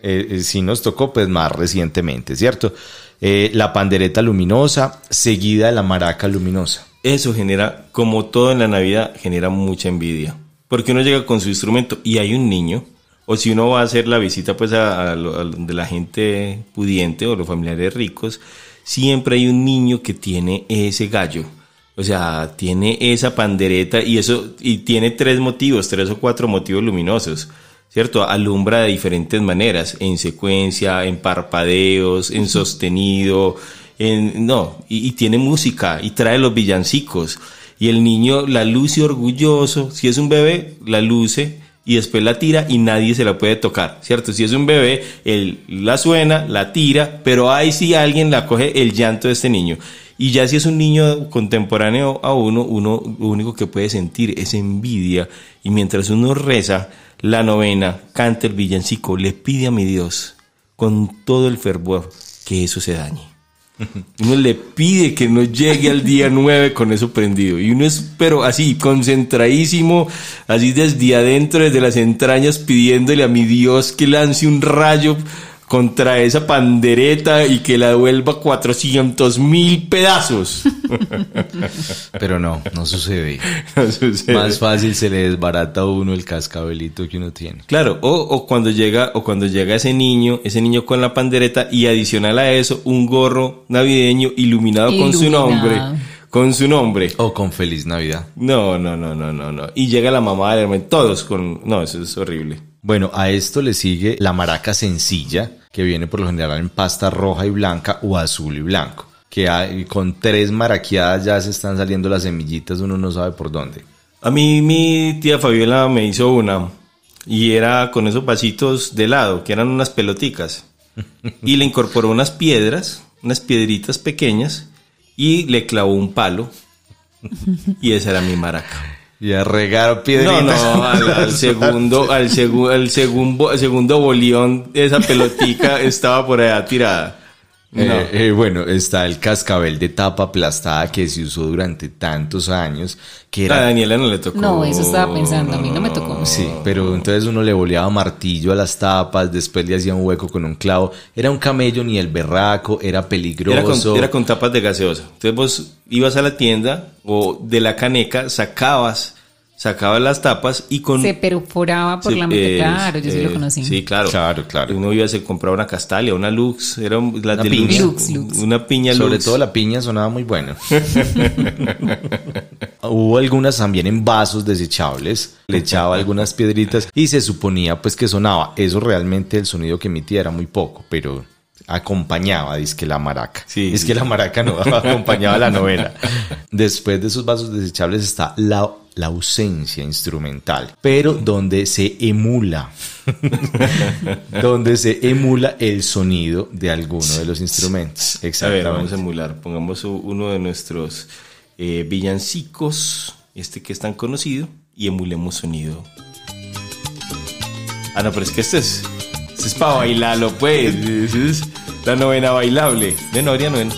Eh, eh, sí nos tocó, pues, más recientemente, ¿cierto? La pandereta luminosa, seguida de la maraca luminosa. Eso genera, como todo en la Navidad, genera mucha envidia. Porque uno llega con su instrumento y hay un niño, o si uno va a hacer la visita pues a, a lo- a donde la gente pudiente o los familiares ricos, siempre hay un niño que tiene ese gallo. O sea, tiene esa pandereta y eso, y tiene tres motivos, tres o cuatro motivos luminosos. ¿Cierto? Alumbra de diferentes maneras, en secuencia, en parpadeos, en sostenido, en, no, y, y tiene música y trae los villancicos. Y el niño la luce orgulloso. Si es un bebé, la luce y después la tira y nadie se la puede tocar, ¿cierto? Si es un bebé, él la suena, la tira, pero ahí sí alguien la coge el llanto de este niño. Y ya si es un niño contemporáneo a uno, uno lo único que puede sentir es envidia. Y mientras uno reza la novena, canta el villancico, le pide a mi Dios con todo el fervor que eso se dañe. Uno le pide que no llegue al día 9 con eso prendido. Y uno es, pero así, concentradísimo, así desde adentro, desde las entrañas, pidiéndole a mi Dios que lance un rayo contra esa pandereta y que la devuelva 400 mil pedazos. Pero no, no sucede. No sucede. Más fácil se le desbarata a uno el cascabelito que uno tiene. Claro, o, o cuando llega, o cuando llega ese niño, ese niño con la pandereta y adicional a eso, un gorro navideño iluminado, con su nombre. Con su nombre. O con Feliz Navidad. No, no, no, no, no, no. Y llega la mamá del hermano, todos con, no, eso es horrible. Bueno, a esto le sigue la maraca sencilla, que viene por lo general en pasta roja y blanca o azul y blanco. Que hay- con tres maraqueadas ya se están saliendo las semillitas, uno no sabe por dónde. A mí mi tía Fabiola me hizo una y era con esos vasitos de lado, que eran unas peloticas. Y le incorporó unas piedras, unas piedritas pequeñas y le clavó un palo. Y esa era mi maraca. Y a regar No, piedritas. no, al, al segundo, al, segu- al segundo, segundo bolión, esa pelotica estaba por allá tirada. No. Eh, eh, bueno, está el cascabel de tapa aplastada que se usó durante tantos años, que a era... Daniela no le tocó. No, eso estaba pensando, a mí no me tocó. Sí, pero entonces uno le boleaba martillo a las tapas, después le hacía un hueco con un clavo. Era un camello ni el berraco, era peligroso. Era con, era con tapas de gaseosa. Entonces vos ibas a la tienda o de la caneca, sacabas, sacabas las tapas y con... Se perforaba por la mitad. eh, Claro, yo sí eh, lo conocí. Sí, claro. Claro, claro. Uno iba a se compraba una castalia, una Lux, era un- las Una de piña. Lux, una piña Sobre Lux. todo la piña sonaba muy bueno. Hubo algunas también en vasos desechables, le echaba algunas piedritas y se suponía pues que sonaba. Eso realmente el sonido que emitía era muy poco, pero acompañaba, dice que la maraca. Sí, es sí. que la maraca no acompañaba la novela. Después de esos vasos desechables está la, la ausencia instrumental, pero donde se emula, donde se emula el sonido de alguno de los instrumentos. A ver, Exactamente. vamos a emular. Pongamos uno de nuestros eh, villancicos, este que es tan conocido, y emulemos sonido. Ah, no, pero es que este es, es para bailarlo, pues. Es la novena bailable. De Noria, novena.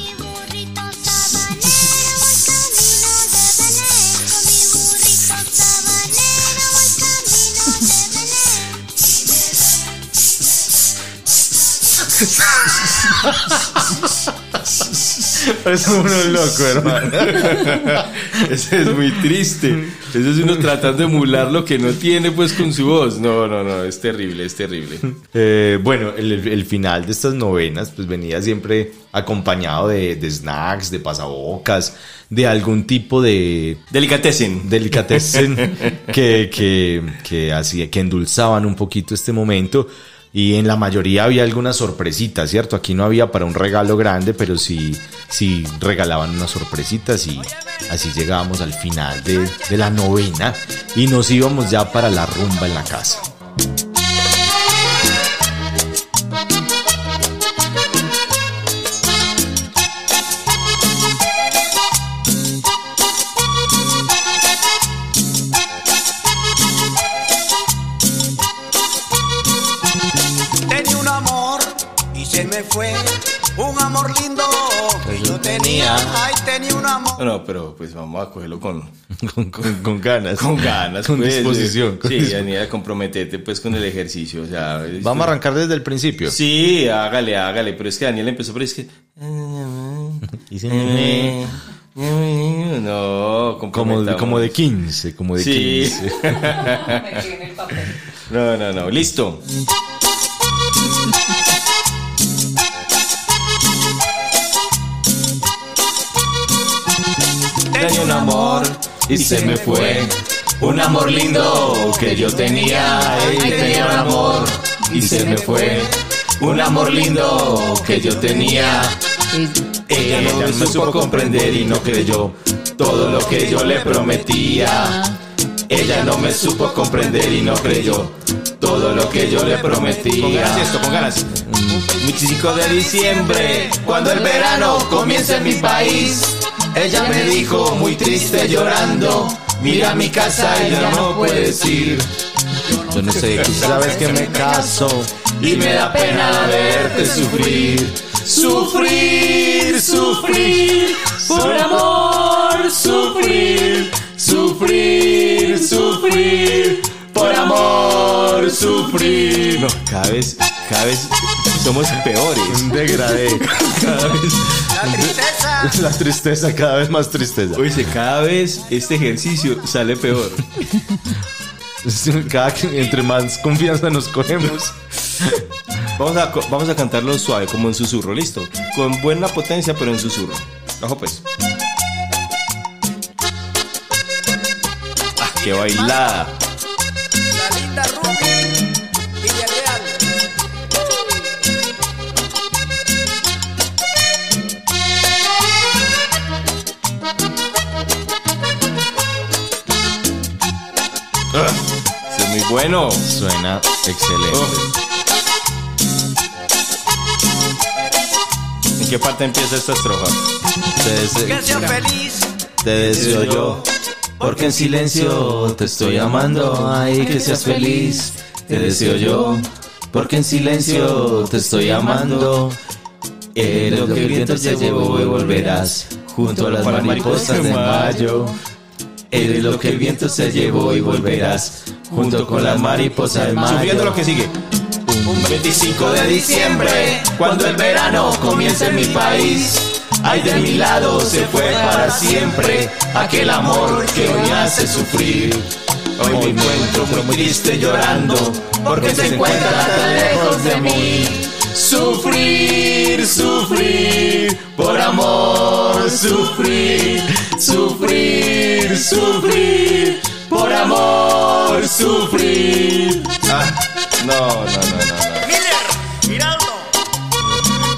Es uno loco, hermano. Es muy triste. Eso es uno tratando de emular lo que no tiene, pues, con su voz. No, no, no, es terrible, es terrible. Eh, bueno, el, el final de estas novenas pues venía siempre acompañado de, de snacks, de pasabocas, de algún tipo de Delicatessen. delicatessen que, que, que, hacía, que endulzaban un poquito este momento. Y en la mayoría había algunas sorpresitas, ¿cierto? Aquí no había para un regalo grande, pero sí, sí regalaban unas sorpresitas y así llegábamos al final de, de la novena y nos íbamos ya para la rumba en la casa. Amor. No, pero pues vamos a cogerlo con, Con, con- con ganas. con ganas. Con pues. disposición. con Sí, disposición. Daniela, comprometete pues con el ejercicio. O sea, es- Vamos a arrancar desde el principio. Sí, hágale, hágale. Pero es que Daniel empezó, pero es que. Se- No, como, como de 15, como de Sí. 15. No, no, no. Listo. Tenía un amor y se me fue. Un amor lindo que yo tenía, y tenía un amor y se me fue. Un amor lindo que yo tenía. Ella no me supo comprender y no creyó todo lo que yo le prometía. Ella no me supo comprender y no creyó todo lo que yo le Con ganas prometía. esto, con ganas. 25 de diciembre, cuando el verano comienza en mi país, ella me dijo muy triste llorando, mira mi casa y ya no puedes ir. Yo no sé, tú sabes que me caso. Y me da pena verte sufrir, sufrir, sufrir, por amor, sufrir, sufrir, sufrir, por amor, sufrir. No, cada vez, cada vez somos peores. Un degradé. Cada vez. La tristeza. La tristeza, cada vez más tristeza. Oye, cada vez este ejercicio sale peor. Cada que entre más confianza nos cogemos. Vamos a, vamos a cantarlo suave, como en susurro, listo. Con buena potencia, pero en susurro. Ojo pues. Ah, qué bailada. La linda es muy bueno. Suena excelente. ¿En qué parte empieza esta estrofa? Te, Que dese- sea feliz. te deseo yo, porque en silencio te estoy amando. Ay, que seas feliz. Te deseo yo, porque en silencio te estoy amando. Eres lo que el viento se llevó y volverás junto a las mariposas de mayo. Eres lo que el viento se llevó y volverás junto con las mariposas de mayo. Sufriendo lo que sigue. Un 25 de diciembre, cuando el verano comienza en mi país. Ay, de mi lado se fue para siempre aquel amor que hoy me hace sufrir. Hoy me encuentro muy triste llorando porque se encuentra tan lejos de mí. Sufrir, sufrir, por amor, sufrir, sufrir, sufrir, por amor, sufrir. Ah, no, no, no, no, no. Miller. Giraldo.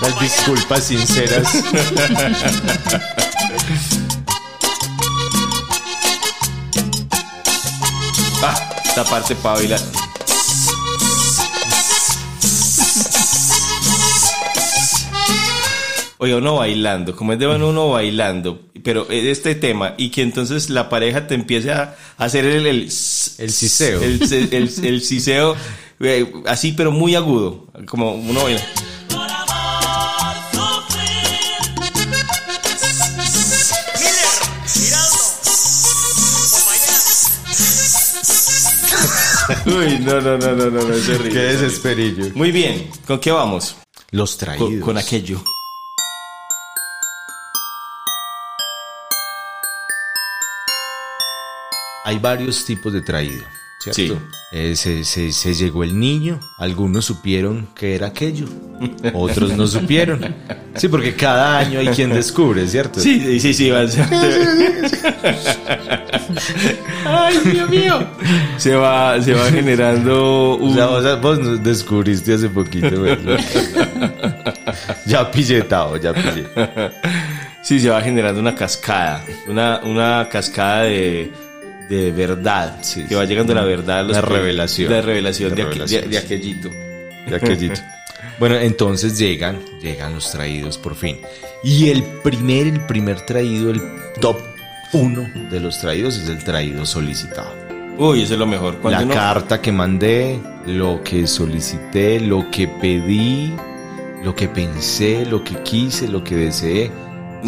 Las disculpas sinceras. Ah, esta parte para bailar. Oiga, uno bailando, como es de bueno uno bailando, pero es este tema, y que entonces la pareja te empiece a hacer el... El, El siseo. El, el, el siseo, eh, así pero muy agudo, como uno baila. Uy, no, no, no, no, no, no, es horrible. Qué desesperillo. Muy bien, ¿con qué vamos? Los Con, traídos. con aquello. Hay varios tipos de traído, ¿cierto? Sí. Eh, se, se- se llegó el niño, algunos supieron que era aquello, otros no supieron. Sí, porque cada año hay quien descubre, ¿cierto? Sí, sí, sí, sí, va Ay, Dios mío. Se va, se va generando O sea, vos, descubriste hace poquito, güey. ya pillé, Tao, ya pillé. Sí, se va generando una cascada, una, una cascada de, de verdad, Sí, que va sí. llegando la verdad. los La que- revelación. La revelación La de, aqu- de- aquellito. de aquellito. Bueno, entonces llegan, llegan los traídos por fin. Y el primer, el primer traído, el top uno de los traídos es el traído solicitado. Uy, eso es lo mejor. La uno- carta que mandé, lo que solicité, lo que pedí, lo que pensé, lo que quise, lo que deseé.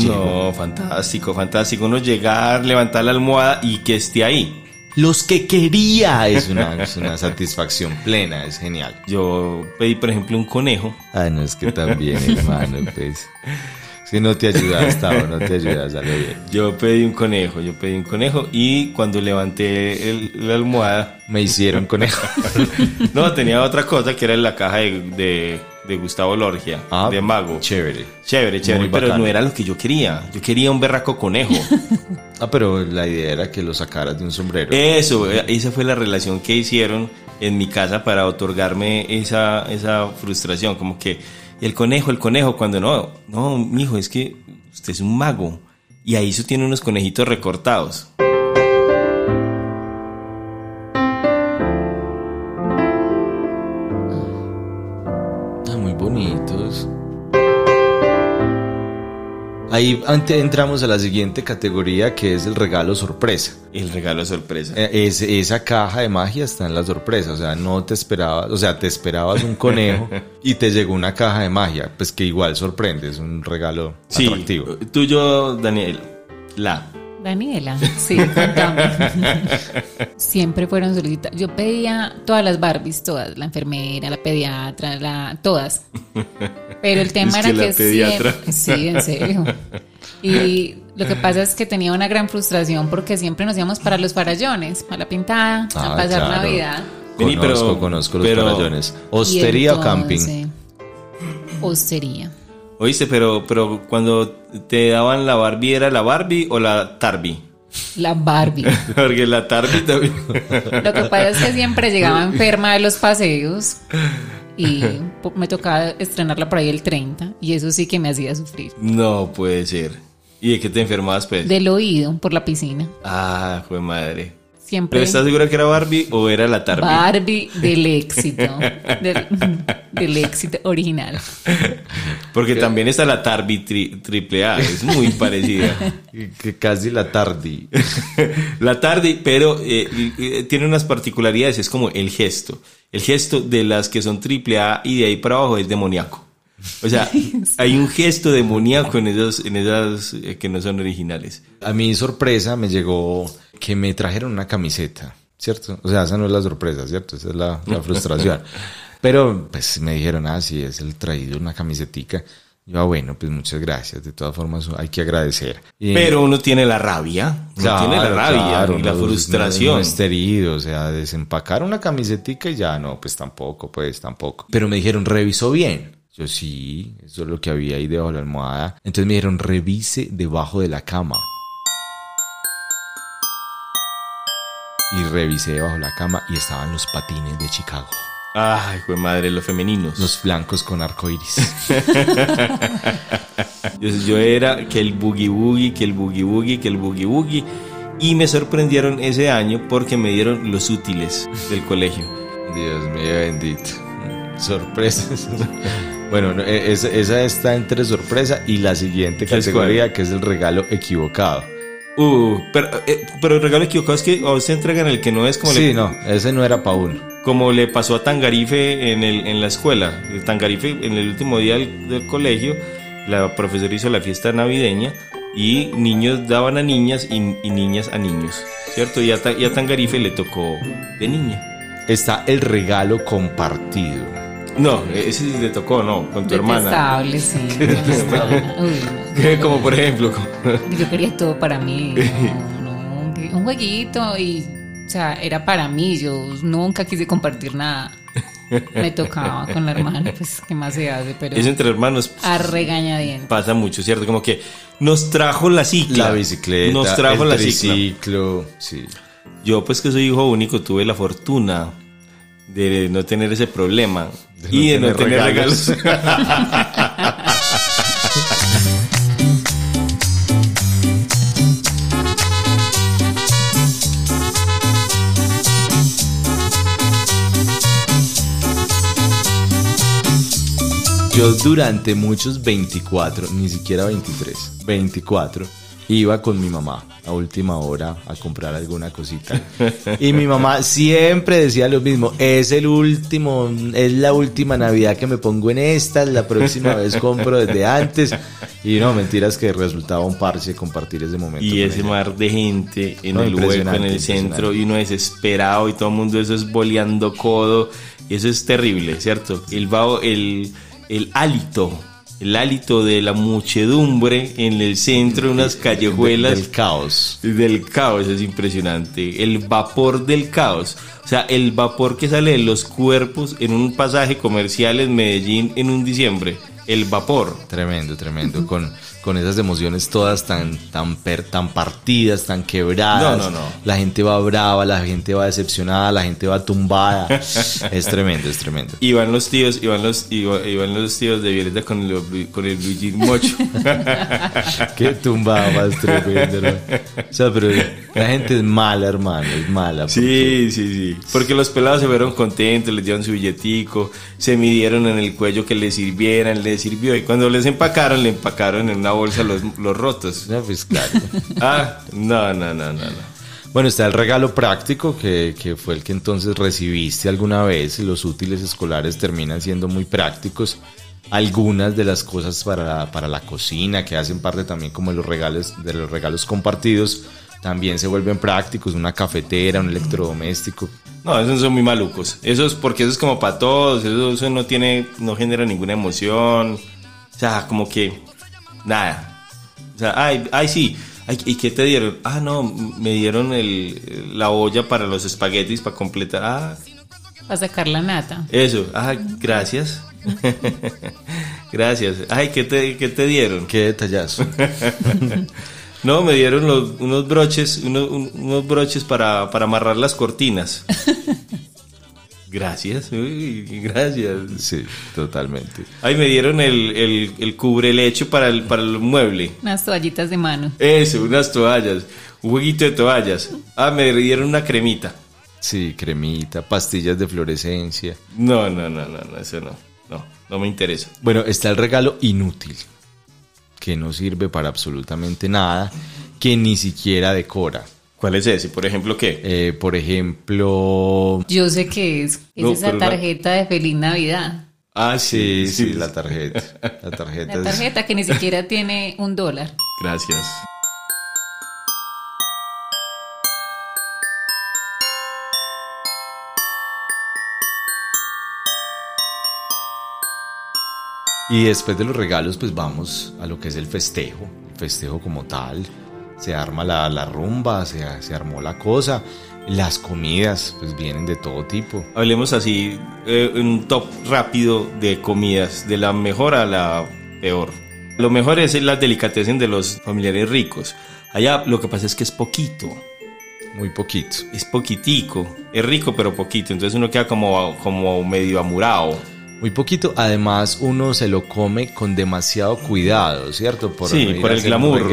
No, fantástico, fantástico. Uno llegar, levantar la almohada y que esté ahí. Los que quería es una, es una satisfacción plena, es genial. Yo pedí, por ejemplo, un conejo. Ah, no, es que también, hermano, pues. Que no te ayudas, Tavo, no te ayudas, dale bien. Yo pedí un conejo, yo pedí un conejo y cuando levanté el- la almohada, Me hicieron conejo. no, tenía otra cosa que era en la caja de, de, de Gustavo Lorgia, Ah, de Mago. Chévere. Chévere, chévere, Muy pero bacano. no era lo que yo quería. Yo quería un berraco conejo. Ah, pero la idea era que lo sacaras de un sombrero. Eso, eh, esa fue la relación que hicieron en mi casa para otorgarme esa, esa frustración, como que el conejo, el conejo, cuando no, no, mijo, es que usted es un mago. Y ahí eso tiene unos conejitos recortados. Ahí ante, entramos a la siguiente categoría que es el regalo sorpresa. El regalo sorpresa. Eh, es- esa caja de magia está en la sorpresa, o sea, no te esperabas, o sea, te esperabas un conejo y te llegó una caja de magia, pues que igual sorprende, es un regalo Sí, atractivo. tuyo, Daniel. La. Daniela, sí, contame. Siempre fueron solicitadas. Yo pedía todas las Barbies, todas, la enfermera, la pediatra, la, todas. Pero el tema Es que era la que pediatra. siempre- sí, en serio. Y lo que pasa es que tenía una gran frustración porque siempre nos íbamos para los farallones, para la pintada, Ah, a pasar claro. Navidad. Vení, Conozco, pero- conozco los pero- farallones. ¿Hostería o camping? Hostería. Oíste, pero, pero cuando te daban la Barbie, ¿era la Barbie o la Tarbi? La Barbie. Porque la Tarbi también. Lo que pasa es que siempre llegaba enferma de los paseos y me tocaba estrenarla por ahí el 30 y eso sí que me hacía sufrir. No puede ser. ¿Y de qué te enfermabas, pues? Del oído por la piscina. Ah, fue madre. Siempre ¿Pero estás segura que era Barbie o era la Tarbi? Barbie del éxito. Del, del éxito original. Porque también está la Tarbi tri- triple A, es muy parecida. Que casi la tarde. La Tardi, pero eh, eh, tiene unas particularidades, es como el gesto. El gesto de las que son triple A y de ahí para abajo es demoníaco. O sea, hay un gesto demoníaco en esas, en esas eh, que no son originales. A mi sorpresa me llegó que me trajeron una camiseta, ¿cierto? O sea, esa no es la sorpresa, ¿cierto? Esa es la, la frustración. Pero pues me dijeron, ah, sí, es el traído, una camisetica. Yo, ah, bueno, pues muchas gracias. De todas formas, hay que agradecer. Y- Pero uno tiene la rabia, uno Claro, tiene la rabia claro, y la no, frustración. No, no estar herido, o sea, desempacar una camisetica y ya, no, pues tampoco, pues tampoco. Pero me dijeron, revisó bien. Yo sí, eso es lo que había ahí debajo de la almohada. Entonces me dijeron, revise debajo de la cama. Y revisé debajo de la cama y estaban los patines de Chicago. Ay, fue madre, los femeninos. Los blancos con arco iris. Yo, yo era que el boogie boogie, que el boogie boogie, que el boogie boogie. Y me sorprendieron ese año porque me dieron los útiles del colegio. Dios mío bendito. Sorpresas. Bueno, no, e- esa, está entre sorpresa y la siguiente ¿Qué es categoría que es el regalo equivocado. Uh, pero, eh, pero el regalo equivocado es que o se entregan el que no es como, sí, le, no, ese no era para uno. como le pasó a Tangarife en, el, en la escuela. El Tangarife en el último día del, del colegio, la profesora hizo la fiesta navideña y niños daban a niñas y, y niñas a niños, ¿cierto? Y a, y a Tangarife le tocó de niña. Está el regalo compartido. No, ese sí le tocó, no, con tu hermana. Detestable, sí. Uy, como por ejemplo, como- Yo quería todo para mí. No, un jueguito y O sea, era para mí, yo nunca quise compartir nada. Me tocaba con la hermana, pues, ¿qué más se hace? Pero Eso entre hermanos a regañadientes. pasa mucho, ¿cierto? Como que nos trajo la cicla. La bicicleta, Nos trajo el la cicla. triciclo, sí. Yo, pues que soy hijo único, tuve la fortuna de no tener ese problema De y de no tener tener regalos. regalos. Yo durante muchos 24, ni siquiera 23, 24, iba con mi mamá a última hora a comprar alguna cosita. Y mi mamá siempre decía lo mismo, es el último, es la última Navidad que me pongo en esta, la próxima vez compro desde antes. Y no, mentiras que resultaba un parche compartir ese momento. y ese ella. mar de gente en No, el hueco, en el centro, y uno desesperado y todo el mundo eso es boleando codo. Y eso es terrible, ¿cierto? El, vaho- el, el hálito, el hálito de la muchedumbre en el centro, de unas callejuelas. Del caos. Del caos es impresionante. El vapor del caos. O sea, el vapor que sale de los cuerpos en un pasaje comercial en Medellín en un diciembre. El vapor. Tremendo, tremendo. Con, con esas emociones todas tan, tan, per- tan partidas, tan quebradas. No, no, no. La gente va brava, la gente va decepcionada, la gente va tumbada. es tremendo, es tremendo. Iban los tíos, iban los, iba- iban los tíos de Violeta con el, con el jean mocho. Qué tumbada más tremendo, ¿no? O sea, pero la gente es mala, hermano, es mala. Sí, sí, sí. Porque los pelados se fueron contentos, les dieron su billetico, se midieron en el cuello que les sirvieran, les sirvió. Y cuando les empacaron, le empacaron en una bolsa los, los rotos. No, pues claro. Ah, no, no, no, no, no. Bueno, está el regalo práctico, que, que fue el que entonces recibiste alguna vez. Los útiles escolares terminan siendo muy prácticos. Algunas de las cosas para, para la cocina, que hacen parte también como de los regalos, de los regalos compartidos, también se vuelven prácticos. Una cafetera, un electrodoméstico. No, esos son muy malucos. Eso es porque eso es como para todos, eso, eso no tiene, no genera ninguna emoción. O sea, como que nada. O sea, ay, ay sí. Ay, ¿Y qué te dieron? Ah, no, me dieron el, la olla para los espaguetis para completar. Ah, Para sacar la nata. eso. Ah, gracias. gracias. Ay, ¿qué te, qué te dieron? Qué detallazo. No, me dieron los- unos broches, unos, un- unos broches para, para amarrar las cortinas. Gracias, uy, gracias. Sí, totalmente. Ay, me dieron el, el, el cubrelecho para el, para el mueble. Unas toallitas de mano. Eso, unas toallas, un jueguito de toallas. Ah, me dieron una cremita. Sí, cremita, pastillas de fluorescencia. No, no, no, no, no, eso no. No, no me interesa. Bueno, está el regalo inútil, que no sirve para absolutamente nada, que ni siquiera decora. ¿Cuál es ese? Por ejemplo, ¿qué? Eh, por ejemplo, Yo sé que es, es No, esa la- tarjeta de Feliz Navidad. Ah, sí, sí, la tarjeta. La tarjeta, La es- tarjeta que ni siquiera tiene un dólar. Gracias. Y después de los regalos, pues vamos a lo que es el festejo, el festejo como tal. Se arma la, la rumba, se, se armó la cosa. Las comidas, pues vienen de todo tipo. Hablemos así, eh, un top rápido de comidas, de la mejor a la peor. Lo mejor es las delicatessen de los familiares ricos. Allá lo que pasa es que es poquito. Muy poquito. Es poquitico. Es rico, pero poquito. Entonces uno queda como, como medio amurado. Muy poquito, además uno se lo come con demasiado cuidado, ¿cierto? Sí, por el glamour.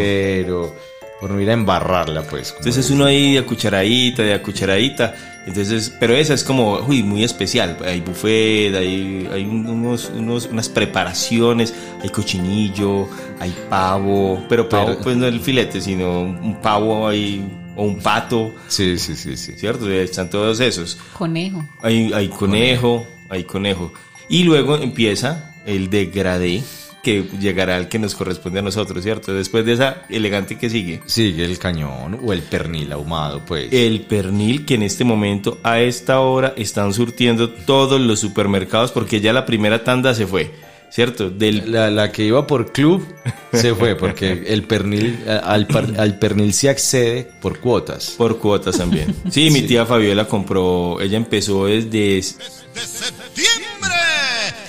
Por no ir a embarrarla, pues. como Entonces dicen. uno ahí de a cucharadita, de a cucharadita. Entonces, pero esa es como, uy, muy especial. Hay buffet, hay, hay un- unos, unos, unas preparaciones, hay cochinillo, hay pavo, pero pavo Pero- pues no el filete, sino un pavo ahí, o un pato, Sí, sí, sí, sí. ¿cierto? Están todos esos. Conejo. Hay, hay conejo, hay conejo. Y luego empieza el degradé, que llegará al que nos corresponde a nosotros, ¿cierto? Después de esa elegante que sigue. Sigue el cañón o el pernil ahumado, pues. El pernil que en este momento, a esta hora, están surtiendo todos los supermercados porque ya la primera tanda se fue. ¿cierto? Del, La, la que iba por club se fue porque el pernil, al, par- al pernil se accede por cuotas. por cuotas también. Sí, mi tía Fabiola compró, ella empezó desde... Septiembre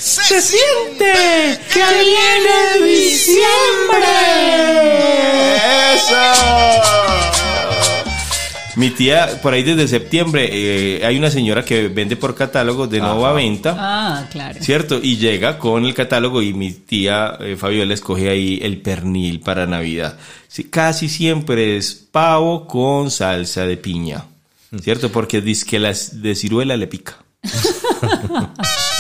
Se siente que viene diciembre. Mi tía, por ahí desde septiembre, eh, hay una señora que vende por catálogo de nueva venta. Ah, claro. ¿Cierto? Y llega con el catálogo y mi tía eh, Fabiola escoge ahí el pernil para Navidad. Sí, casi siempre es pavo con salsa de piña. ¿Cierto? Porque dice que las de ciruela le pica.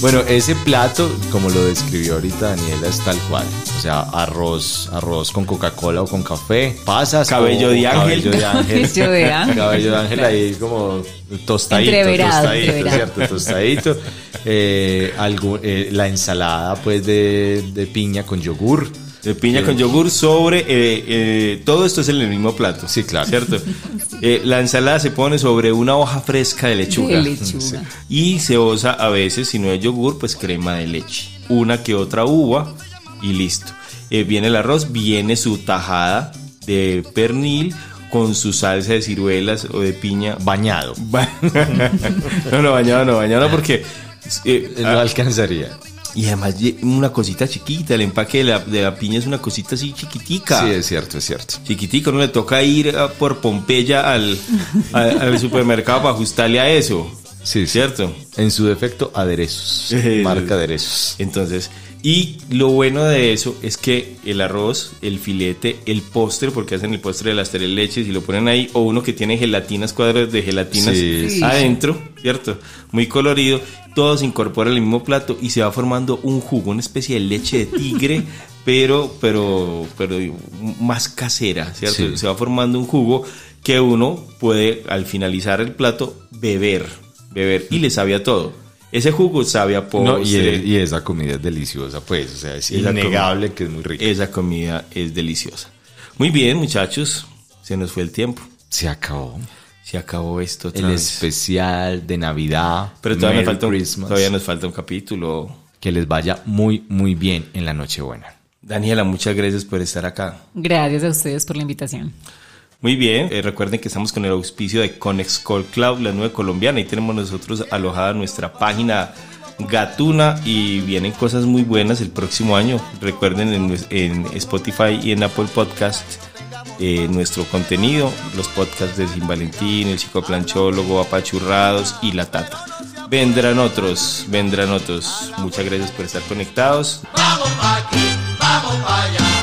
Bueno, ese plato, como lo describió ahorita Daniela, es tal cual. O sea, arroz, arroz con Coca-Cola o con café, pasas, Cabello o de ángel. cabello de ángel, Cabello de ángel. cabello de ángel ahí como tostadito, Entreverado, tostadito, entreverado. cierto, tostadito. Eh, algo- eh, la ensalada, pues de, de piña con yogur. De piña Sí. con yogur sobre... eh, eh, todo esto es en el mismo plato. Sí, claro. ¿Cierto? Eh, la ensalada se pone sobre una hoja fresca de lechuga. De lechuga. Y se usa a veces, si no es yogur, pues crema de leche. Una que otra uva y listo. Eh, viene el arroz, viene su tajada de pernil con su salsa de ciruelas o de piña. Bañado. Ba- no, no, bañado no, bañado porque... eh, No alcanzaría. Y además una cosita chiquita, el empaque de la, de la piña es una cosita así chiquitica. Sí, es cierto, es cierto. Chiquitico, no le toca ir a- por Pompeya al, al, al supermercado para ajustarle a eso. Sí. ¿Cierto? En su defecto, aderezos. Marca aderezos. Entonces, y lo bueno de eso es que el arroz, el filete, el postre, porque hacen el postre de las tres leches y lo ponen ahí, o uno que tiene gelatinas, cuadros de gelatinas Sí, sí. adentro, ¿cierto? Muy colorido, todo se incorpora al mismo plato y se va formando un jugo, una especie de leche de tigre, pero, pero, pero más casera, ¿cierto? Sí. Se va formando un jugo que uno puede, al finalizar el plato, beber, beber, y le sabe a todo. Ese jugo sabe a postre. No, y, el- y esa comida es deliciosa, pues. O sea, es Esa innegable que es muy rica. Esa comida es deliciosa. Muy bien, muchachos. Se nos fue el tiempo. Se acabó. Se acabó esto otra El vez. especial de Navidad. Pero todavía, falta un, Christmas. todavía nos falta un capítulo. Que les vaya muy, muy bien en la Nochebuena. Daniela, muchas gracias por estar acá. Gracias a ustedes por la invitación. Muy bien, eh, recuerden que estamos con el auspicio de Conex Call Cloud, la nube colombiana. Ahí tenemos nosotros alojada nuestra página Gatuna y vienen cosas muy buenas el próximo año. Recuerden en, Spotify y en Apple Podcast eh, nuestro contenido, los podcasts de Sin Valentín, el chico planchólogo, apachurrados y la tata. Vendrán otros, vendrán otros. Muchas gracias por estar conectados. Todo Puerto